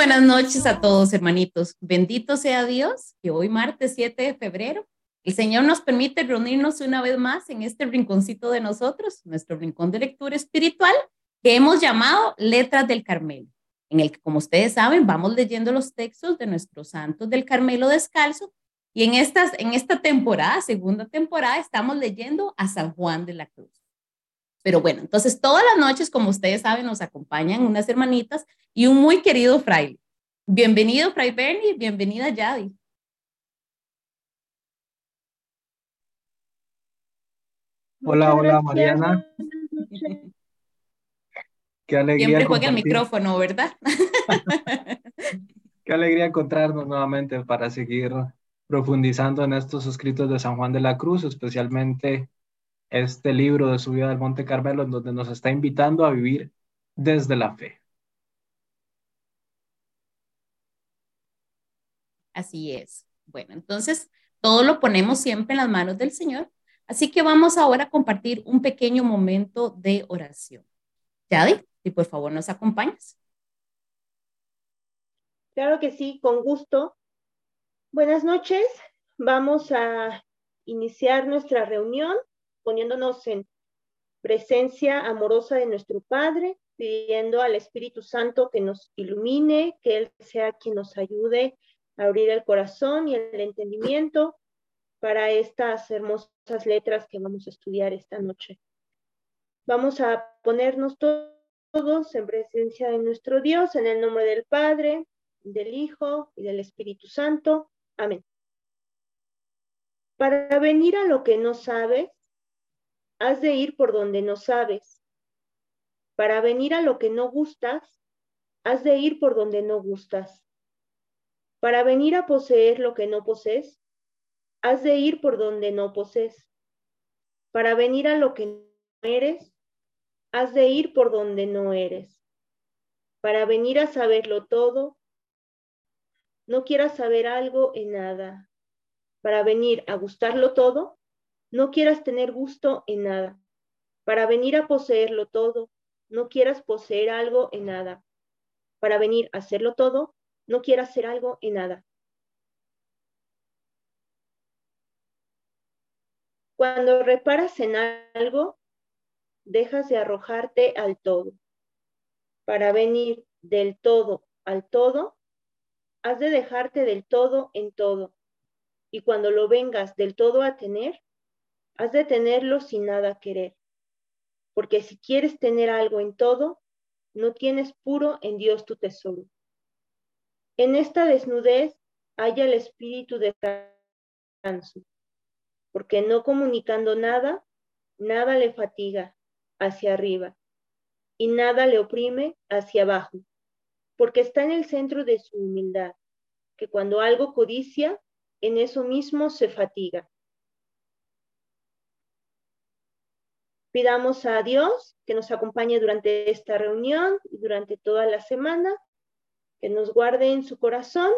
Buenas noches a todos, hermanitos. Bendito sea Dios que hoy, martes 7 de febrero, el Señor nos permite reunirnos una vez más en este rinconcito de nosotros, nuestro rincón de lectura espiritual, que hemos llamado Letras del Carmelo, en el que, como ustedes saben, vamos leyendo los textos de nuestros santos del Carmelo descalzo. Y en, estas, en esta temporada, segunda temporada, estamos leyendo a San Juan de la Cruz. Pero bueno, entonces todas las noches, como ustedes saben, nos acompañan unas hermanitas y un muy querido fraile. Bienvenido, Fray Bernie, bienvenida, Yadi. Hola, hola, Mariana. Qué alegría. Siempre juega el micrófono, ¿verdad? Qué alegría encontrarnos nuevamente para seguir profundizando en estos escritos de San Juan de la Cruz, especialmente este libro de su vida del Monte Carmelo, en donde nos está invitando a vivir desde la fe. Así es. Bueno, entonces todo lo ponemos siempre en las manos del Señor. Así que vamos ahora a compartir un pequeño momento de oración. Yadi, si por favor nos acompañas. Claro que sí, con gusto. Buenas noches. Vamos a iniciar nuestra reunión poniéndonos en presencia amorosa de nuestro Padre, pidiendo al Espíritu Santo que nos ilumine, que Él sea quien nos ayude abrir el corazón y el entendimiento para estas hermosas letras que vamos a estudiar esta noche. Vamos a ponernos todos en presencia de nuestro Dios, en el nombre del Padre, del Hijo y del Espíritu Santo. Amén. Para venir a lo que no sabes, has de ir por donde no sabes. Para venir a lo que no gustas, has de ir por donde no gustas. Para venir a poseer lo que no posees, has de ir por donde no posees. Para venir a lo que no eres, has de ir por donde no eres. Para venir a saberlo todo, no quieras saber algo en nada. Para venir a gustarlo todo, no quieras tener gusto en nada. Para venir a poseerlo todo, no quieras poseer algo en nada. Para venir a hacerlo todo, no quieras hacer algo en nada. Cuando reparas en algo, dejas de arrojarte al todo. Para venir del todo al todo, has de dejarte del todo en todo. Y cuando lo vengas del todo a tener, Has de tenerlo sin nada querer, porque si quieres tener algo en todo, no tienes puro en Dios tu tesoro. En esta desnudez haya el espíritu de descanso, porque no comunicando nada, nada le fatiga hacia arriba y nada le oprime hacia abajo, porque está en el centro de su humildad, que cuando algo codicia, en eso mismo se fatiga. Pidamos a Dios que nos acompañe durante esta reunión y durante toda la semana, que nos guarde en su corazón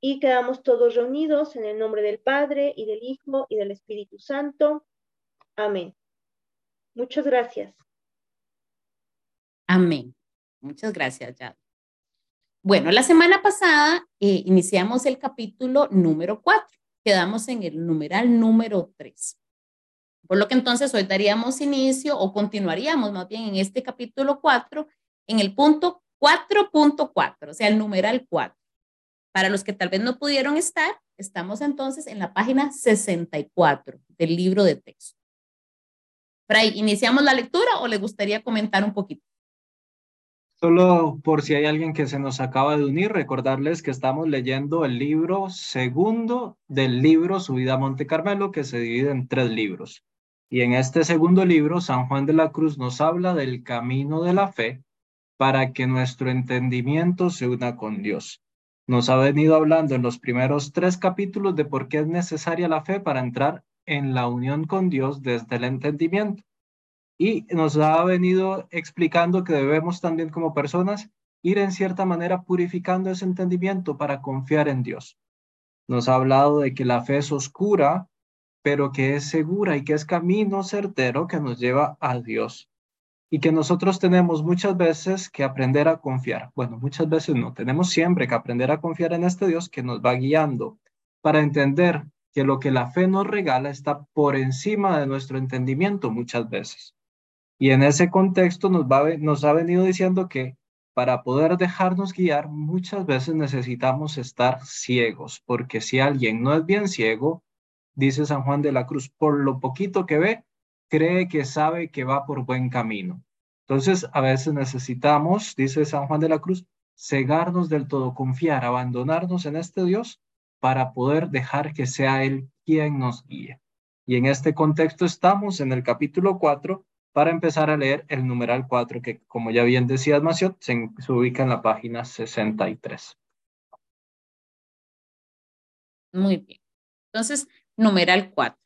y quedamos todos reunidos en el nombre del Padre y del Hijo y del Espíritu Santo. Amén. Muchas gracias. Amén. Muchas gracias, ya. Bueno, la semana pasada eh, iniciamos el capítulo número 4. Quedamos en el numeral número 3. Por lo que entonces hoy daríamos inicio o continuaríamos más bien en este capítulo 4 en el punto 4.4, o sea, el numeral 4. Para los que tal vez no pudieron estar, estamos entonces en la página 64 del libro de texto. Fray, ¿iniciamos la lectura o le gustaría comentar un poquito? Solo por si hay alguien que se nos acaba de unir, recordarles que estamos leyendo el libro segundo del libro Subida a Monte Carmelo, que se divide en tres libros. Y en este segundo libro, San Juan de la Cruz nos habla del camino de la fe para que nuestro entendimiento se una con Dios. Nos ha venido hablando en los primeros tres capítulos de por qué es necesaria la fe para entrar en la unión con Dios desde el entendimiento. Y nos ha venido explicando que debemos también como personas ir en cierta manera purificando ese entendimiento para confiar en Dios. Nos ha hablado de que la fe es oscura, pero que es segura y que es camino certero que nos lleva a Dios. Y que nosotros tenemos muchas veces que aprender a confiar. Bueno, muchas veces no, tenemos siempre que aprender a confiar en este Dios que nos va guiando para entender que lo que la fe nos regala está por encima de nuestro entendimiento muchas veces. Y en ese contexto nos, va, nos ha venido diciendo que para poder dejarnos guiar muchas veces necesitamos estar ciegos, porque si alguien no es bien ciego, dice San Juan de la Cruz, por lo poquito que ve, cree que sabe que va por buen camino. Entonces, a veces necesitamos, dice San Juan de la Cruz, cegarnos del todo, confiar, abandonarnos en este Dios para poder dejar que sea Él quien nos guíe. Y en este contexto estamos en el capítulo 4 para empezar a leer el numeral 4, que como ya bien decía Maciot, se, se ubica en la página 63. Muy bien. Entonces, numeral 4.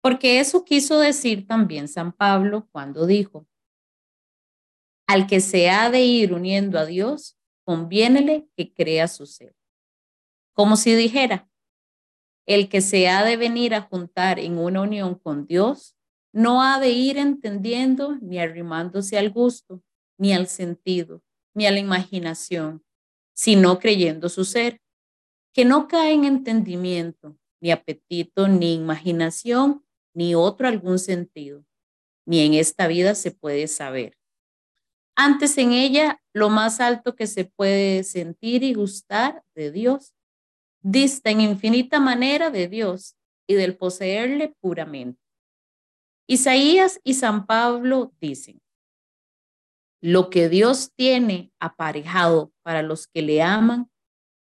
Porque eso quiso decir también San Pablo cuando dijo, al que se ha de ir uniendo a Dios, conviénele que crea su ser. Como si dijera, el que se ha de venir a juntar en una unión con Dios, no ha de ir entendiendo ni arrimándose al gusto, ni al sentido, ni a la imaginación, sino creyendo su ser, que no cae en entendimiento, ni apetito, ni imaginación, ni otro algún sentido, ni en esta vida se puede saber. Antes en ella, lo más alto que se puede sentir y gustar de Dios, dista en infinita manera de Dios y del poseerle puramente. Isaías y San Pablo dicen, lo que Dios tiene aparejado para los que le aman,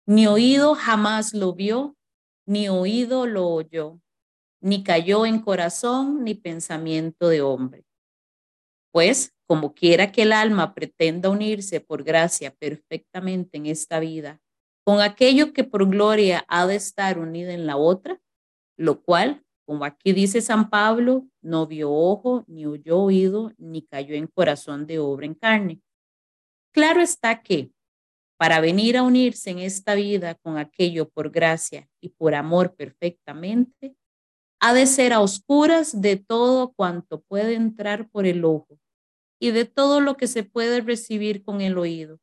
ni oído jamás lo vio, ni oído lo oyó, ni cayó en corazón ni pensamiento de hombre. Pues, como quiera que el alma pretenda unirse por gracia perfectamente en esta vida, con aquello que por gloria ha de estar unida en la otra, lo cual, como aquí dice San Pablo, no vio ojo, ni oyó oído, ni cayó en corazón de obra en carne. Claro está que, para venir a unirse en esta vida con aquello por gracia y por amor perfectamente, ha de ser a oscuras de todo cuanto puede entrar por el ojo y de todo lo que se puede recibir con el oído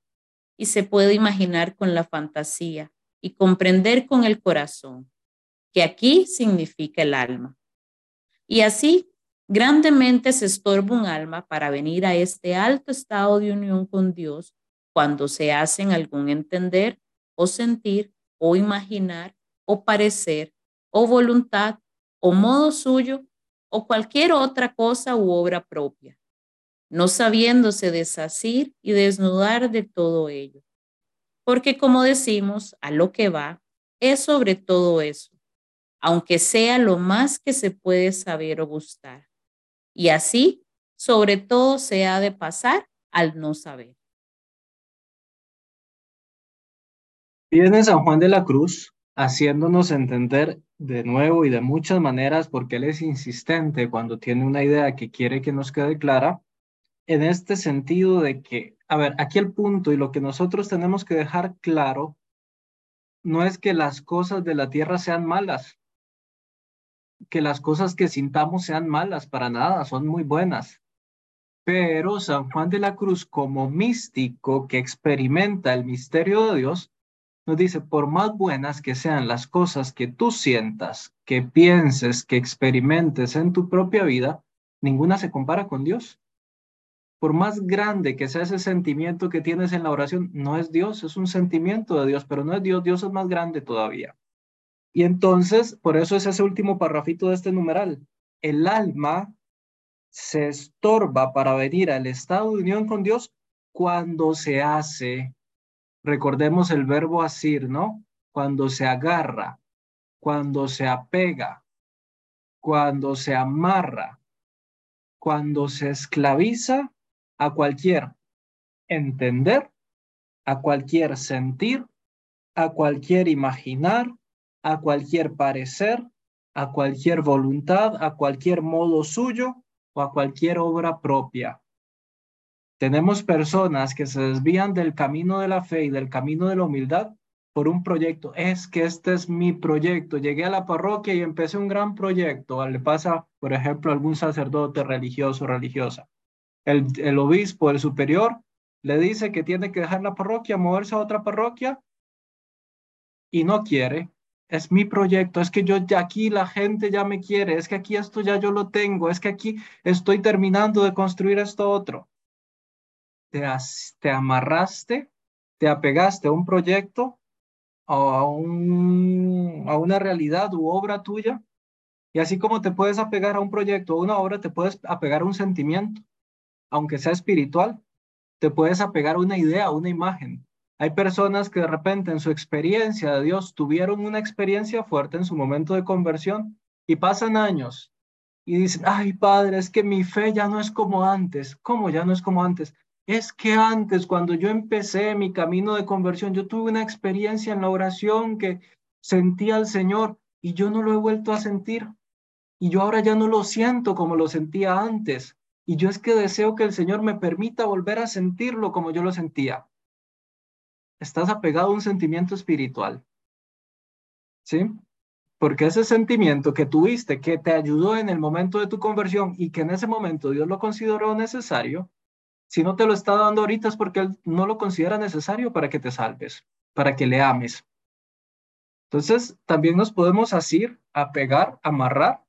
y se puede imaginar con la fantasía y comprender con el corazón, que aquí significa el alma. Y así, grandemente se estorba un alma para venir a este alto estado de unión con Dios cuando se hacen algún entender o sentir o imaginar o parecer o voluntad o modo suyo o cualquier otra cosa u obra propia, no sabiéndose desasir y desnudar de todo ello. Porque como decimos, a lo que va es sobre todo eso, aunque sea lo más que se puede saber o gustar. Y así, sobre todo, se ha de pasar al no saber. Viene San Juan de la Cruz haciéndonos entender de nuevo y de muchas maneras, porque él es insistente cuando tiene una idea que quiere que nos quede clara, en este sentido de que, a ver, aquí el punto y lo que nosotros tenemos que dejar claro no es que las cosas de la tierra sean malas, que las cosas que sintamos sean malas, para nada, son muy buenas. Pero San Juan de la Cruz, como místico que experimenta el misterio de Dios, nos dice, por más buenas que sean las cosas que tú sientas, que pienses, que experimentes en tu propia vida, ninguna se compara con Dios. Por más grande que sea ese sentimiento que tienes en la oración, no es Dios, es un sentimiento de Dios, pero no es Dios, Dios es más grande todavía. Y entonces, por eso es ese último parrafito de este numeral. El alma se estorba para venir al estado de unión con Dios cuando se hace Recordemos el verbo asir, ¿no? Cuando se agarra, cuando se apega, cuando se amarra, cuando se esclaviza a cualquier entender, a cualquier sentir, a cualquier imaginar, a cualquier parecer, a cualquier voluntad, a cualquier modo suyo o a cualquier obra propia. Tenemos personas que se desvían del camino de la fe y del camino de la humildad por un proyecto. Es que este es mi proyecto. Llegué a la parroquia y empecé un gran proyecto. Le pasa, por ejemplo, a algún sacerdote religioso o religiosa. El, el obispo, el superior, le dice que tiene que dejar la parroquia, moverse a otra parroquia y no quiere. Es mi proyecto, es que yo ya aquí la gente ya me quiere, es que aquí esto ya yo lo tengo, es que aquí estoy terminando de construir esto otro. Te, te amarraste, te apegaste a un proyecto, a, un, a una realidad u obra tuya, y así como te puedes apegar a un proyecto o una obra, te puedes apegar a un sentimiento, aunque sea espiritual, te puedes apegar a una idea, a una imagen. Hay personas que de repente en su experiencia de Dios tuvieron una experiencia fuerte en su momento de conversión y pasan años y dicen, ay padre, es que mi fe ya no es como antes. ¿Cómo ya no es como antes? Es que antes, cuando yo empecé mi camino de conversión, yo tuve una experiencia en la oración que sentía al Señor y yo no lo he vuelto a sentir. Y yo ahora ya no lo siento como lo sentía antes. Y yo es que deseo que el Señor me permita volver a sentirlo como yo lo sentía estás apegado a un sentimiento espiritual. ¿Sí? Porque ese sentimiento que tuviste, que te ayudó en el momento de tu conversión y que en ese momento Dios lo consideró necesario, si no te lo está dando ahorita es porque Él no lo considera necesario para que te salves, para que le ames. Entonces, también nos podemos así apegar, amarrar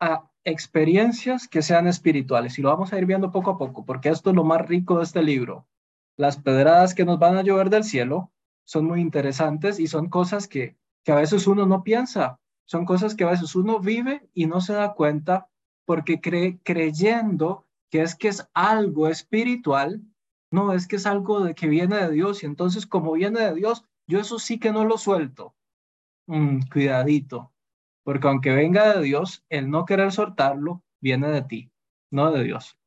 a experiencias que sean espirituales. Y lo vamos a ir viendo poco a poco, porque esto es lo más rico de este libro las pedradas que nos van a llover del cielo son muy interesantes y son cosas que, que a veces uno no piensa, son cosas que a veces uno vive y no se da cuenta porque cree, creyendo que es que es algo espiritual, no, es que es algo de que viene de Dios y entonces como viene de Dios, yo eso sí que no lo suelto. Mm, cuidadito, porque aunque venga de Dios, el no querer soltarlo viene de ti, no de Dios.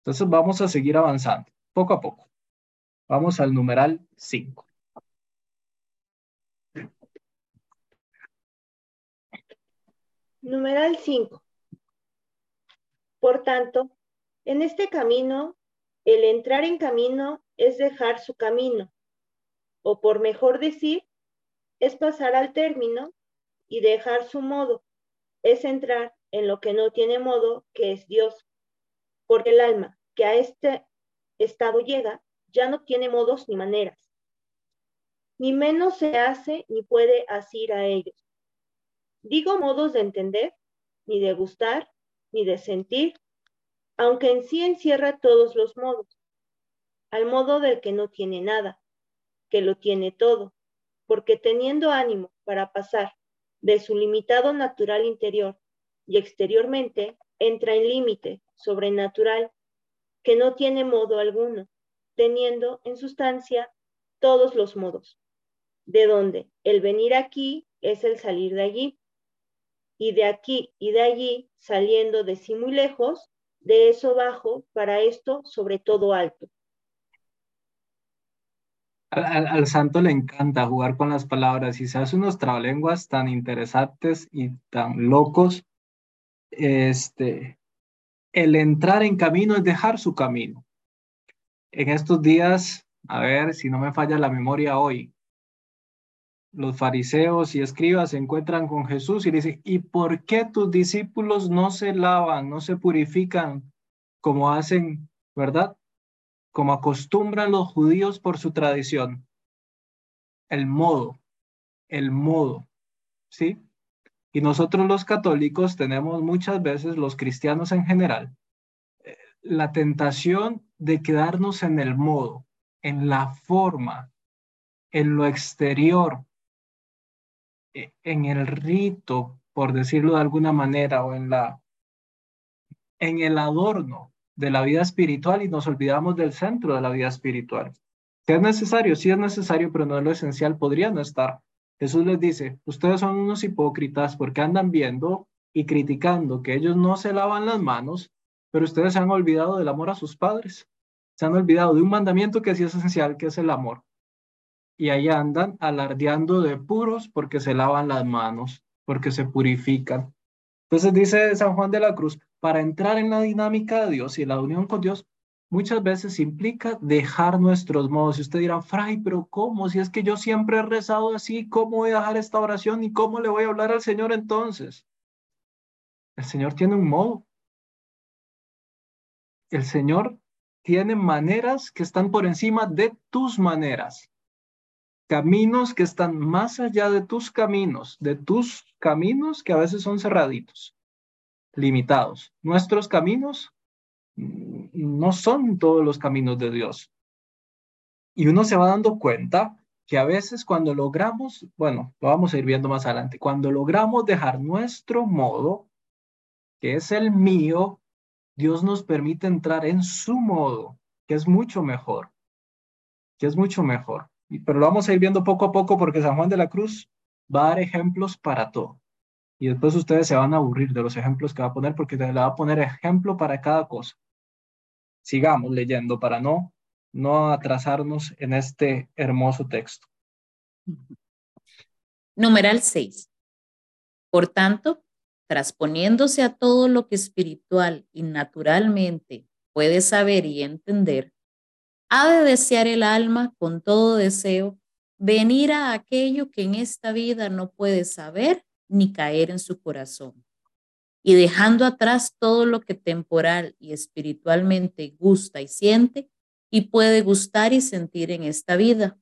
Entonces vamos a seguir avanzando poco a poco. Vamos al numeral 5. Numeral 5. Por tanto, en este camino, el entrar en camino es dejar su camino, o por mejor decir, es pasar al término y dejar su modo, es entrar en lo que no tiene modo, que es Dios, porque el alma que a este estado llega, ya no tiene modos ni maneras. Ni menos se hace ni puede asir a ellos. Digo modos de entender, ni de gustar, ni de sentir, aunque en sí encierra todos los modos, al modo del que no tiene nada, que lo tiene todo, porque teniendo ánimo para pasar de su limitado natural interior y exteriormente, entra en límite sobrenatural que no tiene modo alguno, teniendo en sustancia todos los modos, de donde el venir aquí es el salir de allí, y de aquí y de allí, saliendo de sí muy lejos, de eso bajo, para esto sobre todo alto. Al, santo le encanta jugar con las palabras y se hace unos trabalenguas tan interesantes y tan locos. Este, el entrar en camino es dejar su camino. En estos días, a ver si no me falla la memoria hoy, los fariseos y escribas se encuentran con Jesús y dicen, ¿y por qué tus discípulos no se lavan, no se purifican como hacen, verdad? Como acostumbran los judíos por su tradición. El modo, el modo, ¿sí? Y nosotros los católicos tenemos muchas veces, los cristianos en general, eh, la tentación de quedarnos en el modo, en la forma, en lo exterior, en el rito, por decirlo de alguna manera, o en la en el adorno de la vida espiritual y nos olvidamos del centro de la vida espiritual. Si es necesario, sí es necesario, pero no es lo esencial, podría no estar. Jesús les dice, ustedes son unos hipócritas porque andan viendo y criticando que ellos no se lavan las manos pero ustedes se han olvidado del amor a sus padres. Se han olvidado de un mandamiento que sí es esencial, que es el amor. Y ahí andan alardeando de puros porque se lavan las manos, porque se purifican. Entonces dice San Juan de la Cruz, para entrar en la dinámica de Dios y la unión con Dios, muchas veces implica dejar nuestros modos. Y usted dirá, Fray, pero ¿cómo? Si es que yo siempre he rezado así, ¿cómo voy a dejar esta oración y cómo le voy a hablar al Señor entonces? El Señor tiene un modo. El Señor tiene maneras que están por encima de tus maneras. Caminos que están más allá de tus caminos, de tus caminos que a veces son cerraditos, limitados. Nuestros caminos mm, no son todos los caminos de Dios. Y uno se va dando cuenta que a veces cuando logramos, bueno, lo vamos a ir viendo más adelante, cuando logramos dejar nuestro modo, que es el mío, Dios nos permite entrar en su modo, que es mucho mejor, que es mucho mejor. Pero lo vamos a ir viendo poco a poco porque San Juan de la Cruz va a dar ejemplos para todo. Y después ustedes se van a aburrir de los ejemplos que va a poner porque le va a poner ejemplo para cada cosa. Sigamos leyendo para no, no atrasarnos en este hermoso texto. Numeral 6. Por tanto, transponiéndose a todo lo que espiritual y naturalmente puede saber y entender, ha de desear el alma con todo deseo venir a aquello que en esta vida no puede saber ni caer en su corazón. Y dejando atrás todo lo que temporal y espiritualmente gusta y siente y puede gustar y sentir en esta vida,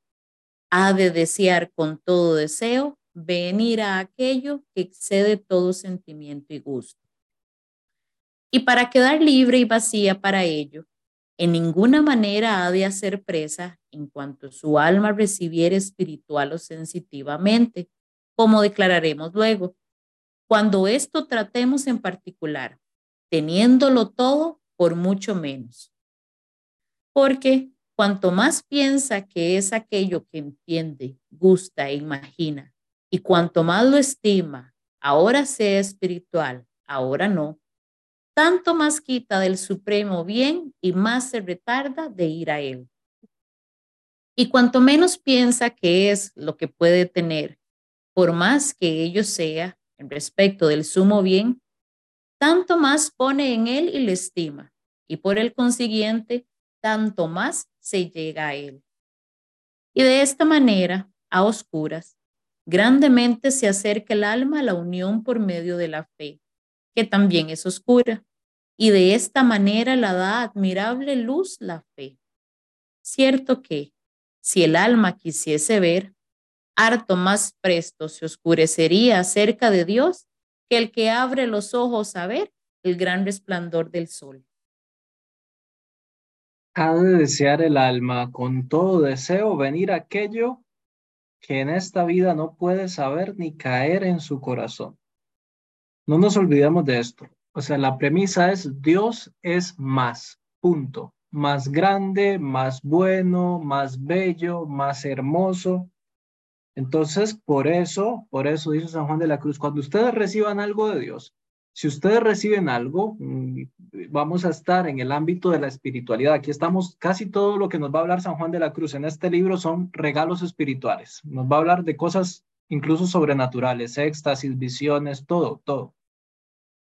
ha de desear con todo deseo venir a aquello que excede todo sentimiento y gusto. Y para quedar libre y vacía para ello, en ninguna manera ha de hacer presa en cuanto su alma recibiera espiritual o sensitivamente, como declararemos luego. Cuando esto tratemos en particular, teniéndolo todo por mucho menos. Porque cuanto más piensa que es aquello que entiende, gusta e imagina, y cuanto más lo estima, ahora sea espiritual, ahora no, tanto más quita del supremo bien y más se retarda de ir a él. Y cuanto menos piensa que es lo que puede tener, por más que ello sea en respecto del sumo bien, tanto más pone en él y le estima, y por el consiguiente, tanto más se llega a él. Y de esta manera, a oscuras, Grandemente se acerca el alma a la unión por medio de la fe, que también es oscura, y de esta manera la da admirable luz la fe. Cierto que, si el alma quisiese ver, harto más presto se oscurecería acerca de Dios que el que abre los ojos a ver el gran resplandor del sol. Ha de desear el alma con todo deseo venir aquello que en esta vida no puede saber ni caer en su corazón. No nos olvidemos de esto. O sea, la premisa es Dios es más, punto. Más grande, más bueno, más bello, más hermoso. Entonces, por eso, por eso dice San Juan de la Cruz, cuando ustedes reciban algo de Dios, si ustedes reciben algo, mm, vamos a estar en el ámbito de la espiritualidad. Aquí estamos, casi todo lo que nos va a hablar San Juan de la Cruz en este libro son regalos espirituales. Nos va a hablar de cosas incluso sobrenaturales, éxtasis, visiones, todo, todo.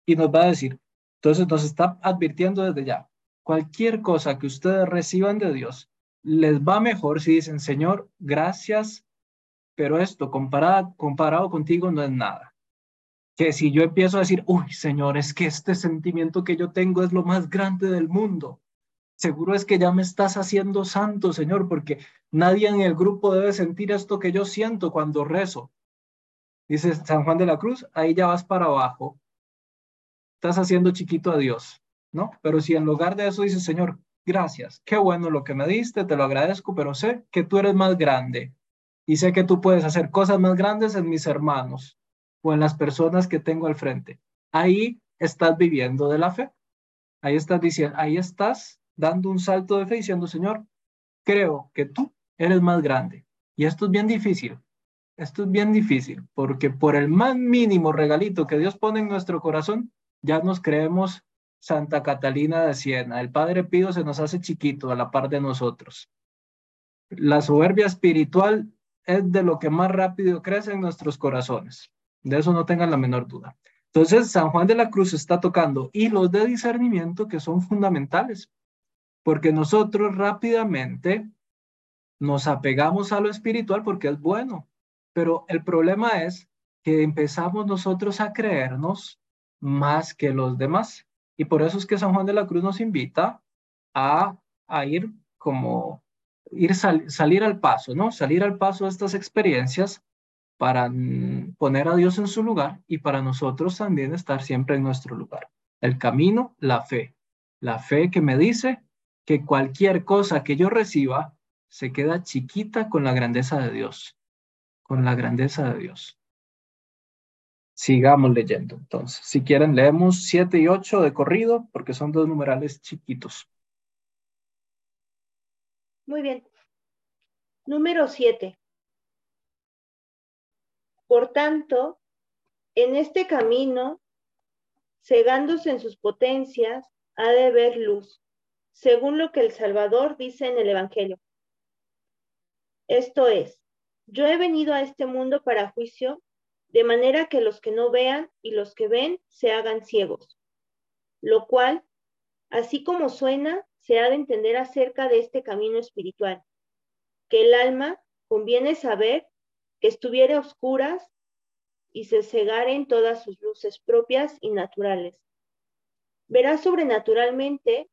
Y nos va a decir, entonces nos está advirtiendo desde ya, cualquier cosa que ustedes reciban de Dios, les va mejor si dicen, Señor, gracias, pero esto comparado, comparado contigo no es nada que si yo empiezo a decir, uy, Señor, es que este sentimiento que yo tengo es lo más grande del mundo, seguro es que ya me estás haciendo santo, Señor, porque nadie en el grupo debe sentir esto que yo siento cuando rezo. Dice San Juan de la Cruz, ahí ya vas para abajo, estás haciendo chiquito a Dios, ¿no? Pero si en lugar de eso dices, Señor, gracias, qué bueno lo que me diste, te lo agradezco, pero sé que tú eres más grande y sé que tú puedes hacer cosas más grandes en mis hermanos o en las personas que tengo al frente. Ahí estás viviendo de la fe. Ahí estás diciendo, ahí estás dando un salto de fe diciendo, Señor, creo que tú eres más grande. Y esto es bien difícil. Esto es bien difícil porque por el más mínimo regalito que Dios pone en nuestro corazón, ya nos creemos Santa Catalina de Siena. El Padre Pío se nos hace chiquito a la par de nosotros. La soberbia espiritual es de lo que más rápido crece en nuestros corazones. De eso no tengan la menor duda. Entonces, San Juan de la Cruz está tocando hilos de discernimiento que son fundamentales, porque nosotros rápidamente nos apegamos a lo espiritual porque es bueno, pero el problema es que empezamos nosotros a creernos más que los demás. Y por eso es que San Juan de la Cruz nos invita a, a ir como ir salir al paso, ¿no? Salir al paso de estas experiencias para mm, poner a Dios en su lugar y para nosotros también estar siempre en nuestro lugar. El camino, la fe. La fe que me dice que cualquier cosa que yo reciba se queda chiquita con la grandeza de Dios, con la grandeza de Dios. Sigamos leyendo entonces. Si quieren, leemos 7 y 8 de corrido porque son dos numerales chiquitos. Muy bien. Número 7. Por tanto, en este camino, cegándose en sus potencias, ha de ver luz, según lo que el Salvador dice en el Evangelio. Esto es, yo he venido a este mundo para juicio, de manera que los que no vean y los que ven se hagan ciegos, lo cual, así como suena, se ha de entender acerca de este camino espiritual, que el alma conviene saber que estuviera oscuras y se cegara en todas sus luces propias y naturales. Verá sobrenaturalmente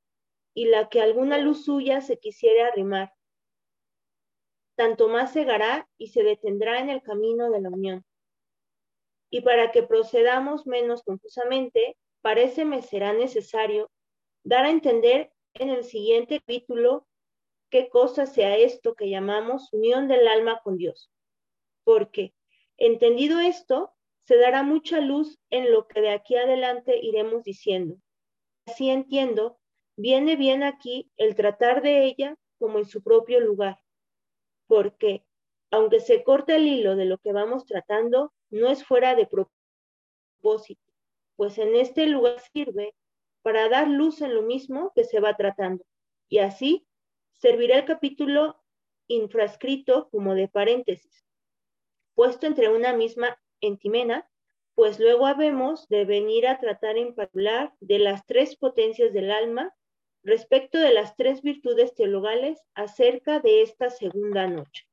y la que alguna luz suya se quisiera arrimar, tanto más cegará y se detendrá en el camino de la unión. Y para que procedamos menos confusamente, parece me será necesario dar a entender en el siguiente capítulo qué cosa sea esto que llamamos unión del alma con Dios. Porque, entendido esto, se dará mucha luz en lo que de aquí adelante iremos diciendo. Así entiendo, viene bien aquí el tratar de ella como en su propio lugar, porque aunque se corta el hilo de lo que vamos tratando, no es fuera de propósito, pues en este lugar sirve para dar luz en lo mismo que se va tratando. Y así servirá el capítulo infrascrito como de paréntesis, puesto entre una misma entimena, pues luego habemos de venir a tratar en particular de las tres potencias del alma respecto de las tres virtudes teologales acerca de esta segunda noche.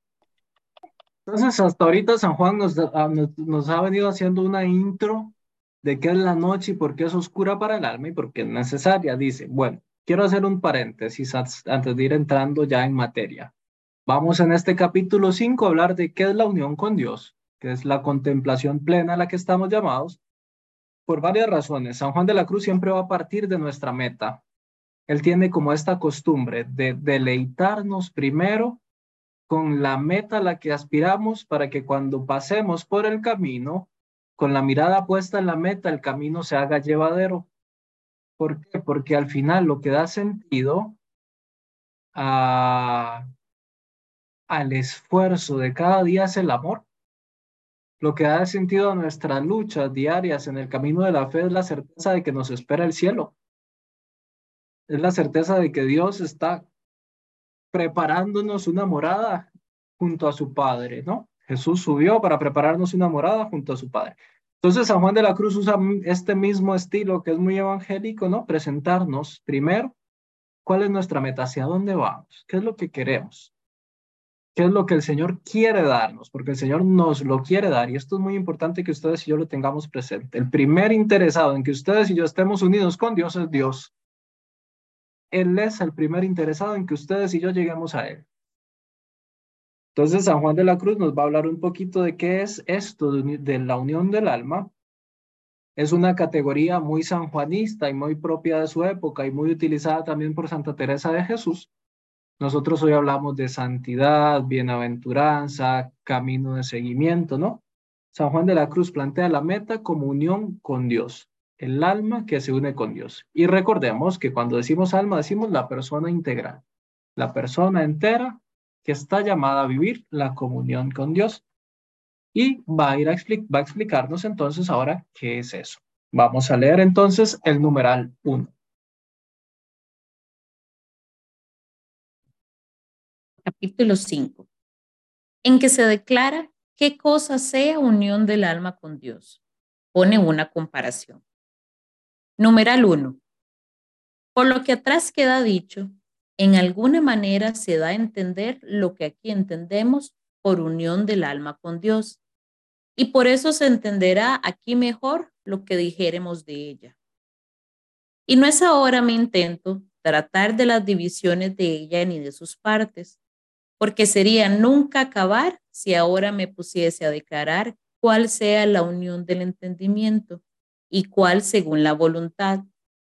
Entonces, hasta ahorita San Juan nos, ah, nos, ha venido haciendo una intro de qué es la noche y por qué es oscura para el alma y por qué es necesaria. Dice, bueno, quiero hacer un paréntesis antes de ir entrando ya en materia. Vamos en este capítulo 5 a hablar de qué es la unión con Dios, que es la contemplación plena a la que estamos llamados, por varias razones. San Juan de la Cruz siempre va a partir de nuestra meta, él tiene como esta costumbre de deleitarnos primero con la meta a la que aspiramos para que cuando pasemos por el camino, con la mirada puesta en la meta, el camino se haga llevadero. ¿Por qué? Porque al final lo que da sentido a, al esfuerzo de cada día es el amor. Lo que da sentido a nuestras luchas diarias en el camino de la fe es la certeza de que nos espera el cielo es la certeza de que Dios está preparándonos una morada junto a su Padre, ¿no? Jesús subió para prepararnos una morada junto a su Padre. Entonces San Juan de la Cruz usa este mismo estilo que es muy evangélico, ¿no? Presentarnos primero cuál es nuestra meta, hacia dónde vamos, qué es lo que queremos, qué es lo que el Señor quiere darnos, porque el Señor nos lo quiere dar y esto es muy importante que ustedes y yo lo tengamos presente. El primer interesado en que ustedes y yo estemos unidos con Dios es Dios. Él es el primer interesado en que ustedes y yo lleguemos a Él. Entonces, San Juan de la Cruz nos va a hablar un poquito de qué es esto de, la unión del alma. Es una categoría muy sanjuanista y muy propia de su época y muy utilizada también por Santa Teresa de Jesús. Nosotros hoy hablamos de santidad, bienaventuranza, camino de seguimiento, ¿no? San Juan de la Cruz plantea la meta como unión con Dios el alma que se une con Dios. Y recordemos que cuando decimos alma, decimos la persona integral, la persona entera que está llamada a vivir la comunión con Dios. Y va a, ir a va a explicarnos entonces ahora qué es eso. Vamos a leer entonces el numeral 1. Capítulo 5. En que se declara qué cosa sea unión del alma con Dios. Pone una comparación. Numeral 1. Por lo que atrás queda dicho, en alguna manera se da a entender lo que aquí entendemos por unión del alma con Dios. Y por eso se entenderá aquí mejor lo que dijéremos de ella. Y no es ahora mi intento tratar de las divisiones de ella ni de sus partes, porque sería nunca acabar si ahora me pusiese a declarar cuál sea la unión del entendimiento y cuál según la voluntad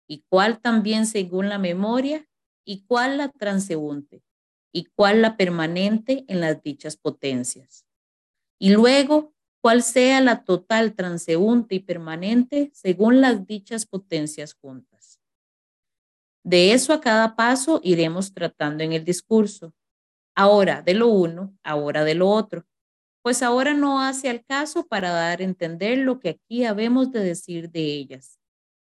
y cuál también según la memoria y cuál la transeúnte y cuál la permanente en las dichas potencias. Y luego, cuál sea la total transeúnte y permanente según las dichas potencias juntas. De eso a cada paso iremos tratando en el discurso. Ahora de lo uno, ahora de lo otro. Pues ahora no hace al caso para dar a entender lo que aquí habemos de decir de ellas.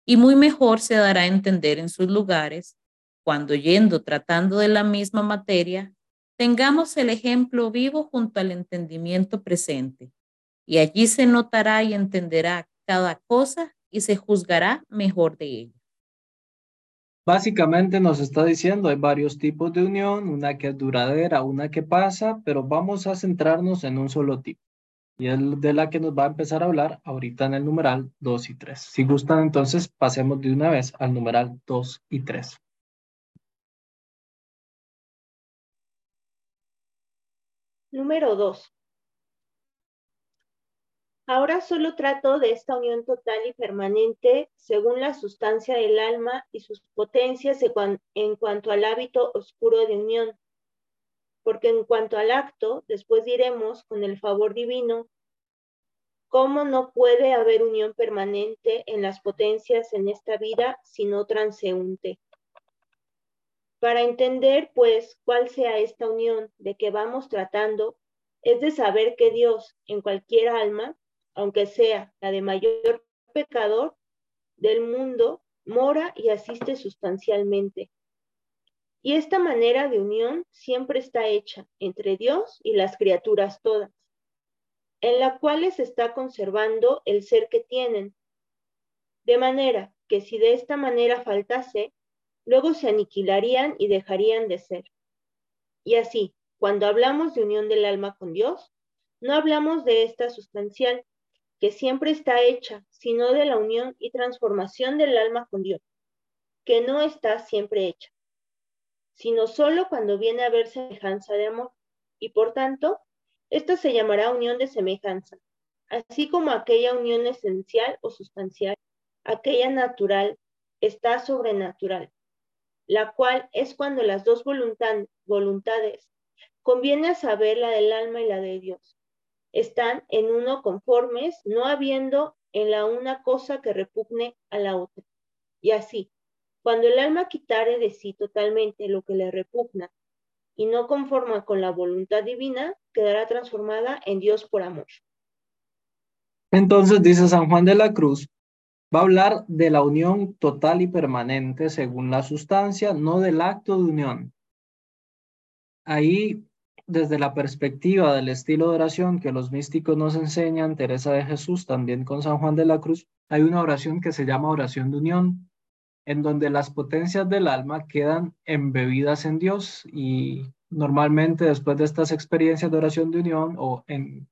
Y muy mejor se dará a entender en sus lugares cuando yendo tratando de la misma materia, tengamos el ejemplo vivo junto al entendimiento presente, y allí se notará y entenderá cada cosa y se juzgará mejor de ella. Básicamente nos está diciendo, hay varios tipos de unión, una que es duradera, una que pasa, pero vamos a centrarnos en un solo tipo. Y es de la que nos va a empezar a hablar ahorita en el numeral 2 y 3. Si gustan, entonces pasemos de una vez al numeral 2 y 3. Número 2. Ahora solo trato de esta unión total y permanente según la sustancia del alma y sus potencias en cuanto al hábito oscuro de unión. Porque en cuanto al acto, después diremos, con el favor divino, cómo no puede haber unión permanente en las potencias en esta vida sino transeúnte. Para entender, pues, cuál sea esta unión de que vamos tratando, es de saber que Dios en cualquier alma, aunque sea la de mayor pecador del mundo, mora y asiste sustancialmente. Y esta manera de unión siempre está hecha entre Dios y las criaturas todas, en la cual se está conservando el ser que tienen. De manera que si de esta manera faltase, luego se aniquilarían y dejarían de ser. Y así, cuando hablamos de unión del alma con Dios, no hablamos de esta sustancial, que siempre está hecha, sino de la unión y transformación del alma con Dios, que no está siempre hecha, sino solo cuando viene a haber semejanza de amor, y por tanto, esta se llamará unión de semejanza, así como aquella unión esencial o sustancial, aquella natural, está sobrenatural la cual es cuando las dos voluntades, conviene saber la del alma y la de Dios, están en uno conformes, no habiendo en la una cosa que repugne a la otra. Y así, cuando el alma quitare de sí totalmente lo que le repugna y no conforma con la voluntad divina, quedará transformada en Dios por amor. Entonces dice San Juan de la Cruz, Va a hablar de la unión total y permanente según la sustancia, no del acto de unión. Ahí, desde la perspectiva del estilo de oración que los místicos nos enseñan, Teresa de Jesús, también con San Juan de la Cruz, hay una oración que se llama oración de unión, en donde las potencias del alma quedan embebidas en Dios y normalmente después de estas experiencias de oración de unión o en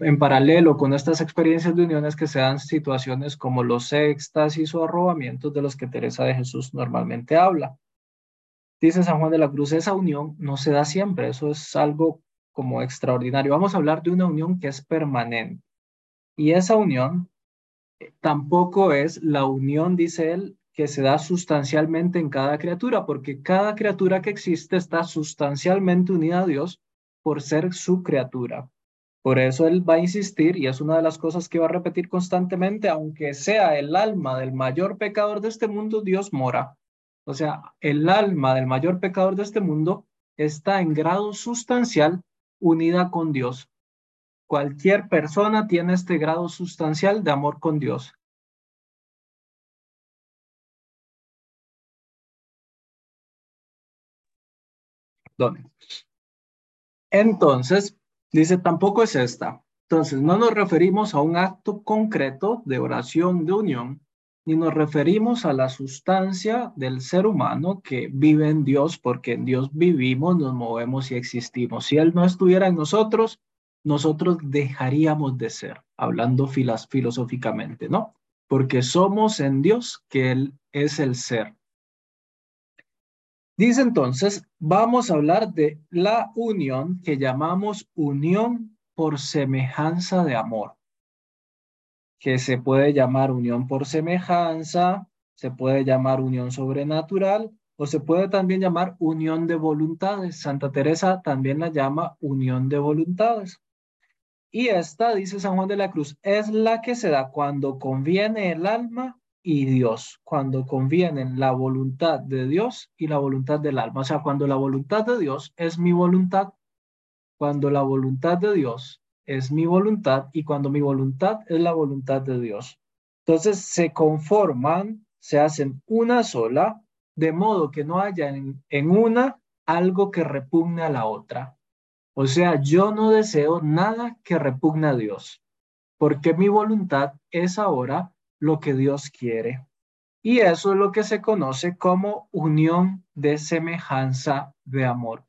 en paralelo con estas experiencias de uniones que se dan situaciones como los éxtasis o arrobamientos de los que Teresa de Jesús normalmente habla. Dice San Juan de la Cruz, esa unión no se da siempre, eso es algo como extraordinario. Vamos a hablar de una unión que es permanente. Y esa unión eh, tampoco es la unión, dice él, que se da sustancialmente en cada criatura, porque cada criatura que existe está sustancialmente unida a Dios por ser su criatura. Por eso él va a insistir, y es una de las cosas que va a repetir constantemente, aunque sea el alma del mayor pecador de este mundo, Dios mora. O sea, el alma del mayor pecador de este mundo está en grado sustancial unida con Dios. Cualquier persona tiene este grado sustancial de amor con Dios. Entonces, dice, tampoco es esta. Entonces, no nos referimos a un acto concreto de oración de unión, ni nos referimos a la sustancia del ser humano que vive en Dios, porque en Dios vivimos, nos movemos y existimos. Si Él no estuviera en nosotros, nosotros dejaríamos de ser, hablando filosóficamente, ¿no? Porque somos en Dios que Él es el ser. Dice entonces, vamos a hablar de la unión que llamamos unión por semejanza de amor que se puede llamar unión por semejanza, se puede llamar unión sobrenatural o se puede también llamar unión de voluntades. Santa Teresa también la llama unión de voluntades. Y esta, dice San Juan de la Cruz, es la que se da cuando conviene el alma y Dios, cuando convienen la voluntad de Dios y la voluntad del alma. O sea, cuando la voluntad de Dios es mi voluntad, cuando la voluntad de Dios es mi voluntad y cuando mi voluntad es la voluntad de Dios. Entonces se conforman, se hacen una sola, de modo que no haya en, una algo que repugne a la otra. O sea, yo no deseo nada que repugne a Dios, porque mi voluntad es ahora lo que Dios quiere. Y eso es lo que se conoce como unión de semejanza de amor.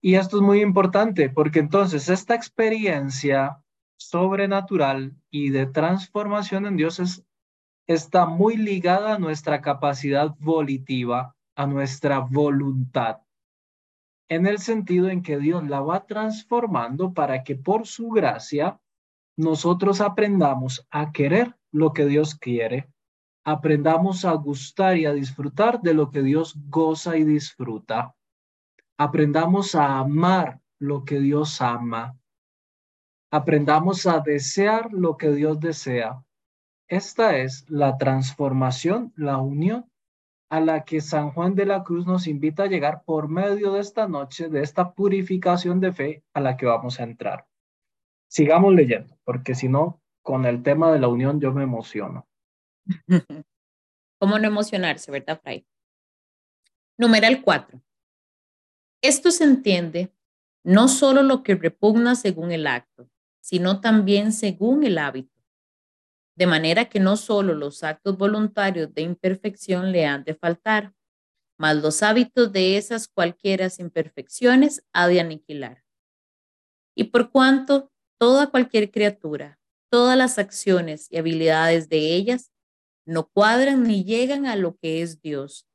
Y esto es muy importante porque entonces esta experiencia sobrenatural y de transformación en Dios está muy ligada a nuestra capacidad volitiva, a nuestra voluntad, en el sentido en que Dios la va transformando para que por su gracia nosotros aprendamos a querer lo que Dios quiere, aprendamos a gustar y a disfrutar de lo que Dios goza y disfruta Aprendamos a amar lo que Dios ama. Aprendamos a desear lo que Dios desea. Esta es la transformación, la unión a la que San Juan de la Cruz nos invita a llegar por medio de esta noche, de esta purificación de fe a la que vamos a entrar. Sigamos leyendo, porque si no, con el tema de la unión yo me emociono. ¿Cómo no emocionarse, verdad, Fray? Numeral 4. Esto se entiende no solo lo que repugna según el acto, sino también según el hábito. De manera que no solo los actos voluntarios de imperfección le han de faltar, mas los hábitos de esas cualquiera imperfecciones ha de aniquilar. Y por cuanto toda cualquier criatura, todas las acciones y habilidades de ellas no cuadran ni llegan a lo que es Dios,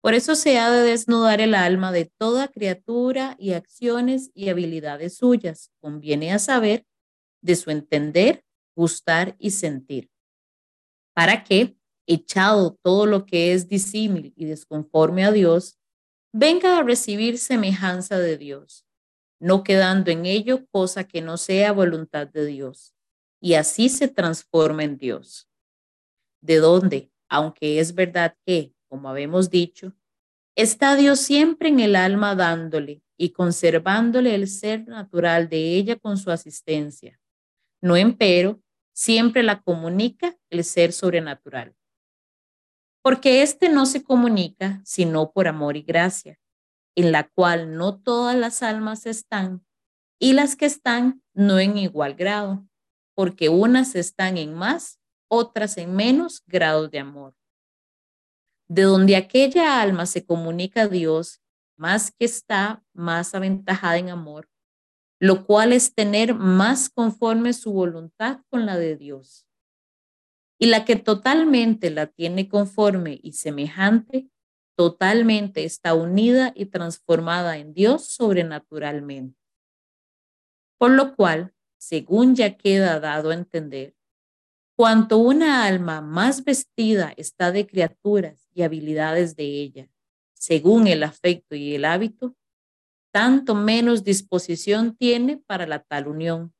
por eso se ha de desnudar el alma de toda criatura y acciones y habilidades suyas. Conviene a saber de su entender, gustar y sentir. Para que, echado todo lo que es disímil y desconforme a Dios, venga a recibir semejanza de Dios, no quedando en ello cosa que no sea voluntad de Dios, y así se transforma en Dios. De donde, aunque es verdad que, como habemos dicho, está Dios siempre en el alma dándole y conservándole el ser natural de ella con su asistencia. No empero, siempre la comunica el ser sobrenatural. Porque éste no se comunica sino por amor y gracia, en la cual no todas las almas están, y las que están no en igual grado, porque unas están en más, otras en menos grados de amor de donde aquella alma se comunica a Dios, más que está más aventajada en amor, lo cual es tener más conforme su voluntad con la de Dios. Y la que totalmente la tiene conforme y semejante, totalmente está unida y transformada en Dios sobrenaturalmente. Por lo cual, según ya queda dado a entender, Cuanto una alma más vestida está de criaturas y habilidades de ella, según el afecto y el hábito, tanto menos disposición tiene para la tal unión,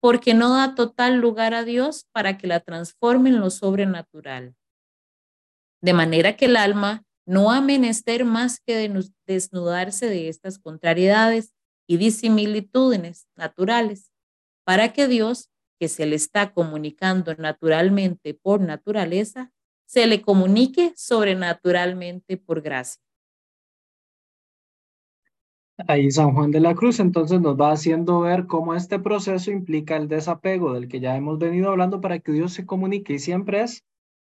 porque no da total lugar a Dios para que la transforme en lo sobrenatural. De manera que el alma no ha menester más que desnudarse de estas contrariedades y disimilitudes naturales, para que Dios que se le está comunicando naturalmente por naturaleza, se le comunique sobrenaturalmente por gracia. Ahí San Juan de la Cruz entonces nos va haciendo ver cómo este proceso implica el desapego del que ya hemos venido hablando para que Dios se comunique y siempre es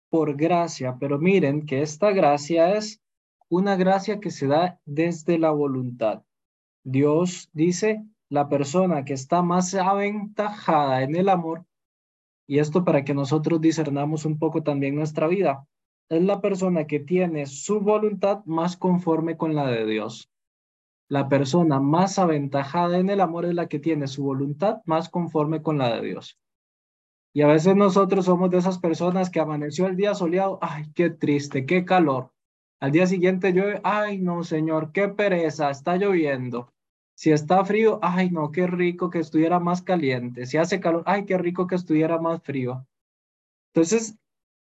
por gracia, pero miren que esta gracia es una gracia que se da desde la voluntad. Dios dice, la persona que está más aventajada en el amor, y esto para que nosotros discernamos un poco también nuestra vida, es la persona que tiene su voluntad más conforme con la de Dios. La persona más aventajada en el amor es la que tiene su voluntad más conforme con la de Dios. Y a veces nosotros somos de esas personas que amaneció el día soleado, ay, qué triste, qué calor. Al día siguiente llueve, ay, no, señor, qué pereza, está lloviendo. Si está frío, ay, no, qué rico que estuviera más caliente. Si hace calor, ay, qué rico que estuviera más frío. Entonces,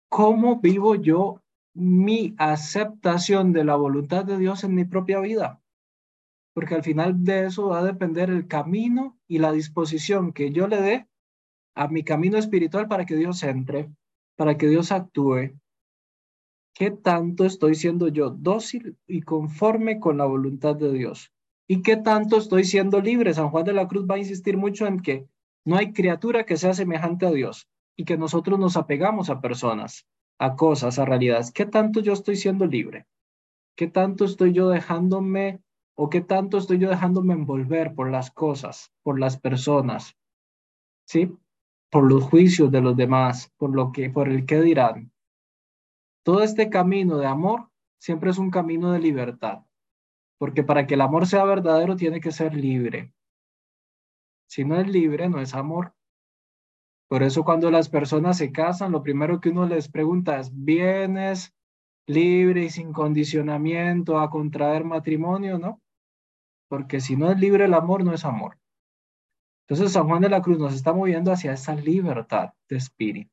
¿cómo vivo yo mi aceptación de la voluntad de Dios en mi propia vida? porque al final de eso va a depender el camino y la disposición que yo le dé a mi camino espiritual para que Dios entre, para que Dios actúe. ¿Qué tanto estoy siendo yo dócil y conforme con la voluntad de Dios? ¿Y qué tanto estoy siendo libre? San Juan de la Cruz va a insistir mucho en que no hay criatura que sea semejante a Dios y que nosotros nos apegamos a personas, a cosas, a realidades. ¿Qué tanto yo estoy siendo libre? ¿Qué tanto estoy yo dejándome ¿O qué tanto estoy yo dejándome envolver por las cosas, por las personas? ¿Sí? Por los juicios de los demás, por lo que, por el qué dirán. Todo este camino de amor siempre es un camino de libertad, porque para que el amor sea verdadero tiene que ser libre. Si no es libre, no es amor. Por eso cuando las personas se casan, lo primero que uno les pregunta es, ¿vienes libre y sin condicionamiento a contraer matrimonio, ¿no? Porque si no es libre el amor, no es amor. Entonces San Juan de la Cruz nos está moviendo hacia esa libertad de espíritu.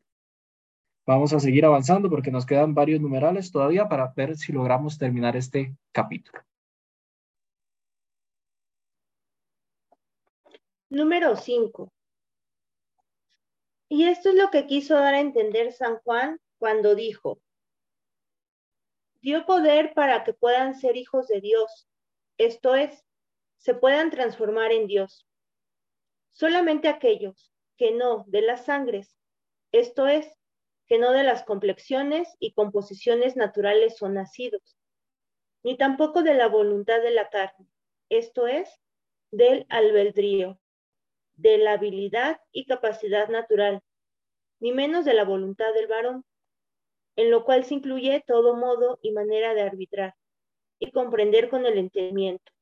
Vamos a seguir avanzando porque nos quedan varios numerales todavía para ver si logramos terminar este capítulo. Número 5. Y esto es lo que quiso dar a entender San Juan cuando dijo, dio poder para que puedan ser hijos de Dios, esto es, se puedan transformar en Dios. Solamente aquellos que no de las sangres, esto es, que no de las complexiones y composiciones naturales son nacidos, ni tampoco de la voluntad de la carne, esto es, del albedrío, de la habilidad y capacidad natural, ni menos de la voluntad del varón, en lo cual se incluye todo modo y manera de arbitrar y comprender con el entendimiento.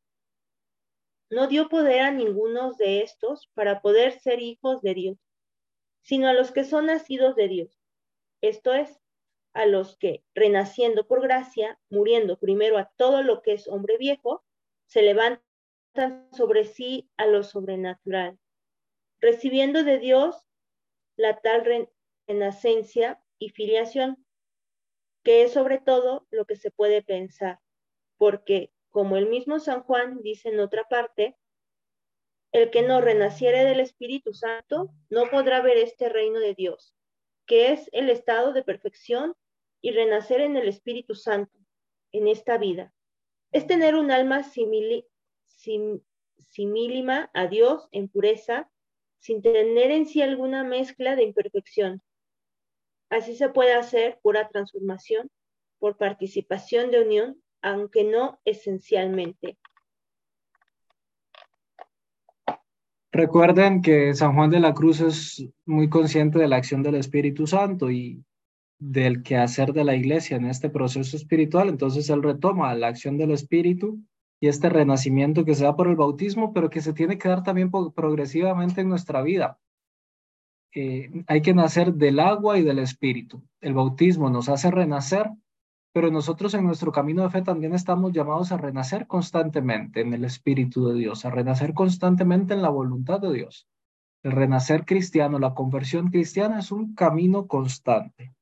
No dio poder a ninguno de estos para poder ser hijos de Dios, sino a los que son nacidos de Dios, esto es, a los que, renaciendo por gracia, muriendo primero a todo lo que es hombre viejo, se levantan sobre sí a lo sobrenatural, recibiendo de Dios la tal renacencia y filiación que es sobre todo lo que se puede pensar, porque, como el mismo San Juan dice en otra parte, el que no renaciere del Espíritu Santo no podrá ver este reino de Dios, que es el estado de perfección y renacer en el Espíritu Santo, en esta vida. Es tener un alma simílima a Dios en pureza, sin tener en sí alguna mezcla de imperfección, Así se puede hacer pura transformación por participación de unión, aunque no esencialmente. Recuerden que San Juan de la Cruz es muy consciente de la acción del Espíritu Santo y del quehacer de la iglesia en este proceso espiritual. Entonces él retoma la acción del Espíritu y este renacimiento que se da por el bautismo, pero que se tiene que dar también progresivamente en nuestra vida hay que nacer del agua y del espíritu. El bautismo nos hace renacer, pero nosotros en nuestro camino de fe también estamos llamados a renacer constantemente en el espíritu de Dios, a renacer constantemente en la voluntad de Dios. El renacer cristiano, la conversión cristiana es un camino constante.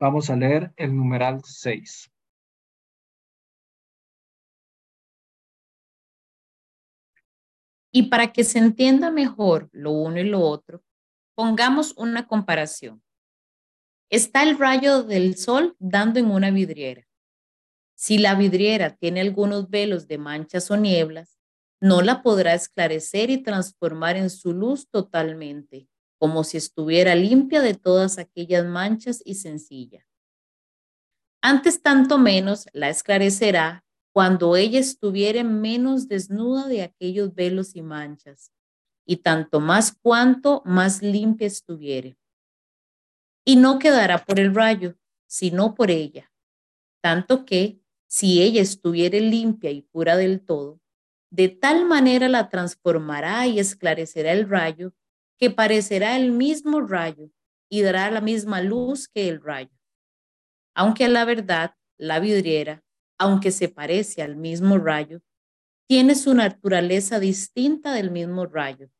Vamos a leer el numeral 6. Y para que se entienda mejor lo uno y lo otro, Pongamos una comparación. Está el rayo del sol dando en una vidriera. Si la vidriera tiene algunos velos de manchas o nieblas, no la podrá esclarecer y transformar en su luz totalmente, como si estuviera limpia de todas aquellas manchas y sencilla. Antes tanto menos la esclarecerá cuando ella estuviere menos desnuda de aquellos velos y manchas, y tanto más cuanto más limpia estuviere. Y no quedará por el rayo, sino por ella, tanto que, si ella estuviere limpia y pura del todo, de tal manera la transformará y esclarecerá el rayo, que parecerá el mismo rayo y dará la misma luz que el rayo. Aunque a la verdad, la vidriera, aunque se parece al mismo rayo, tiene su naturaleza distinta del mismo rayo.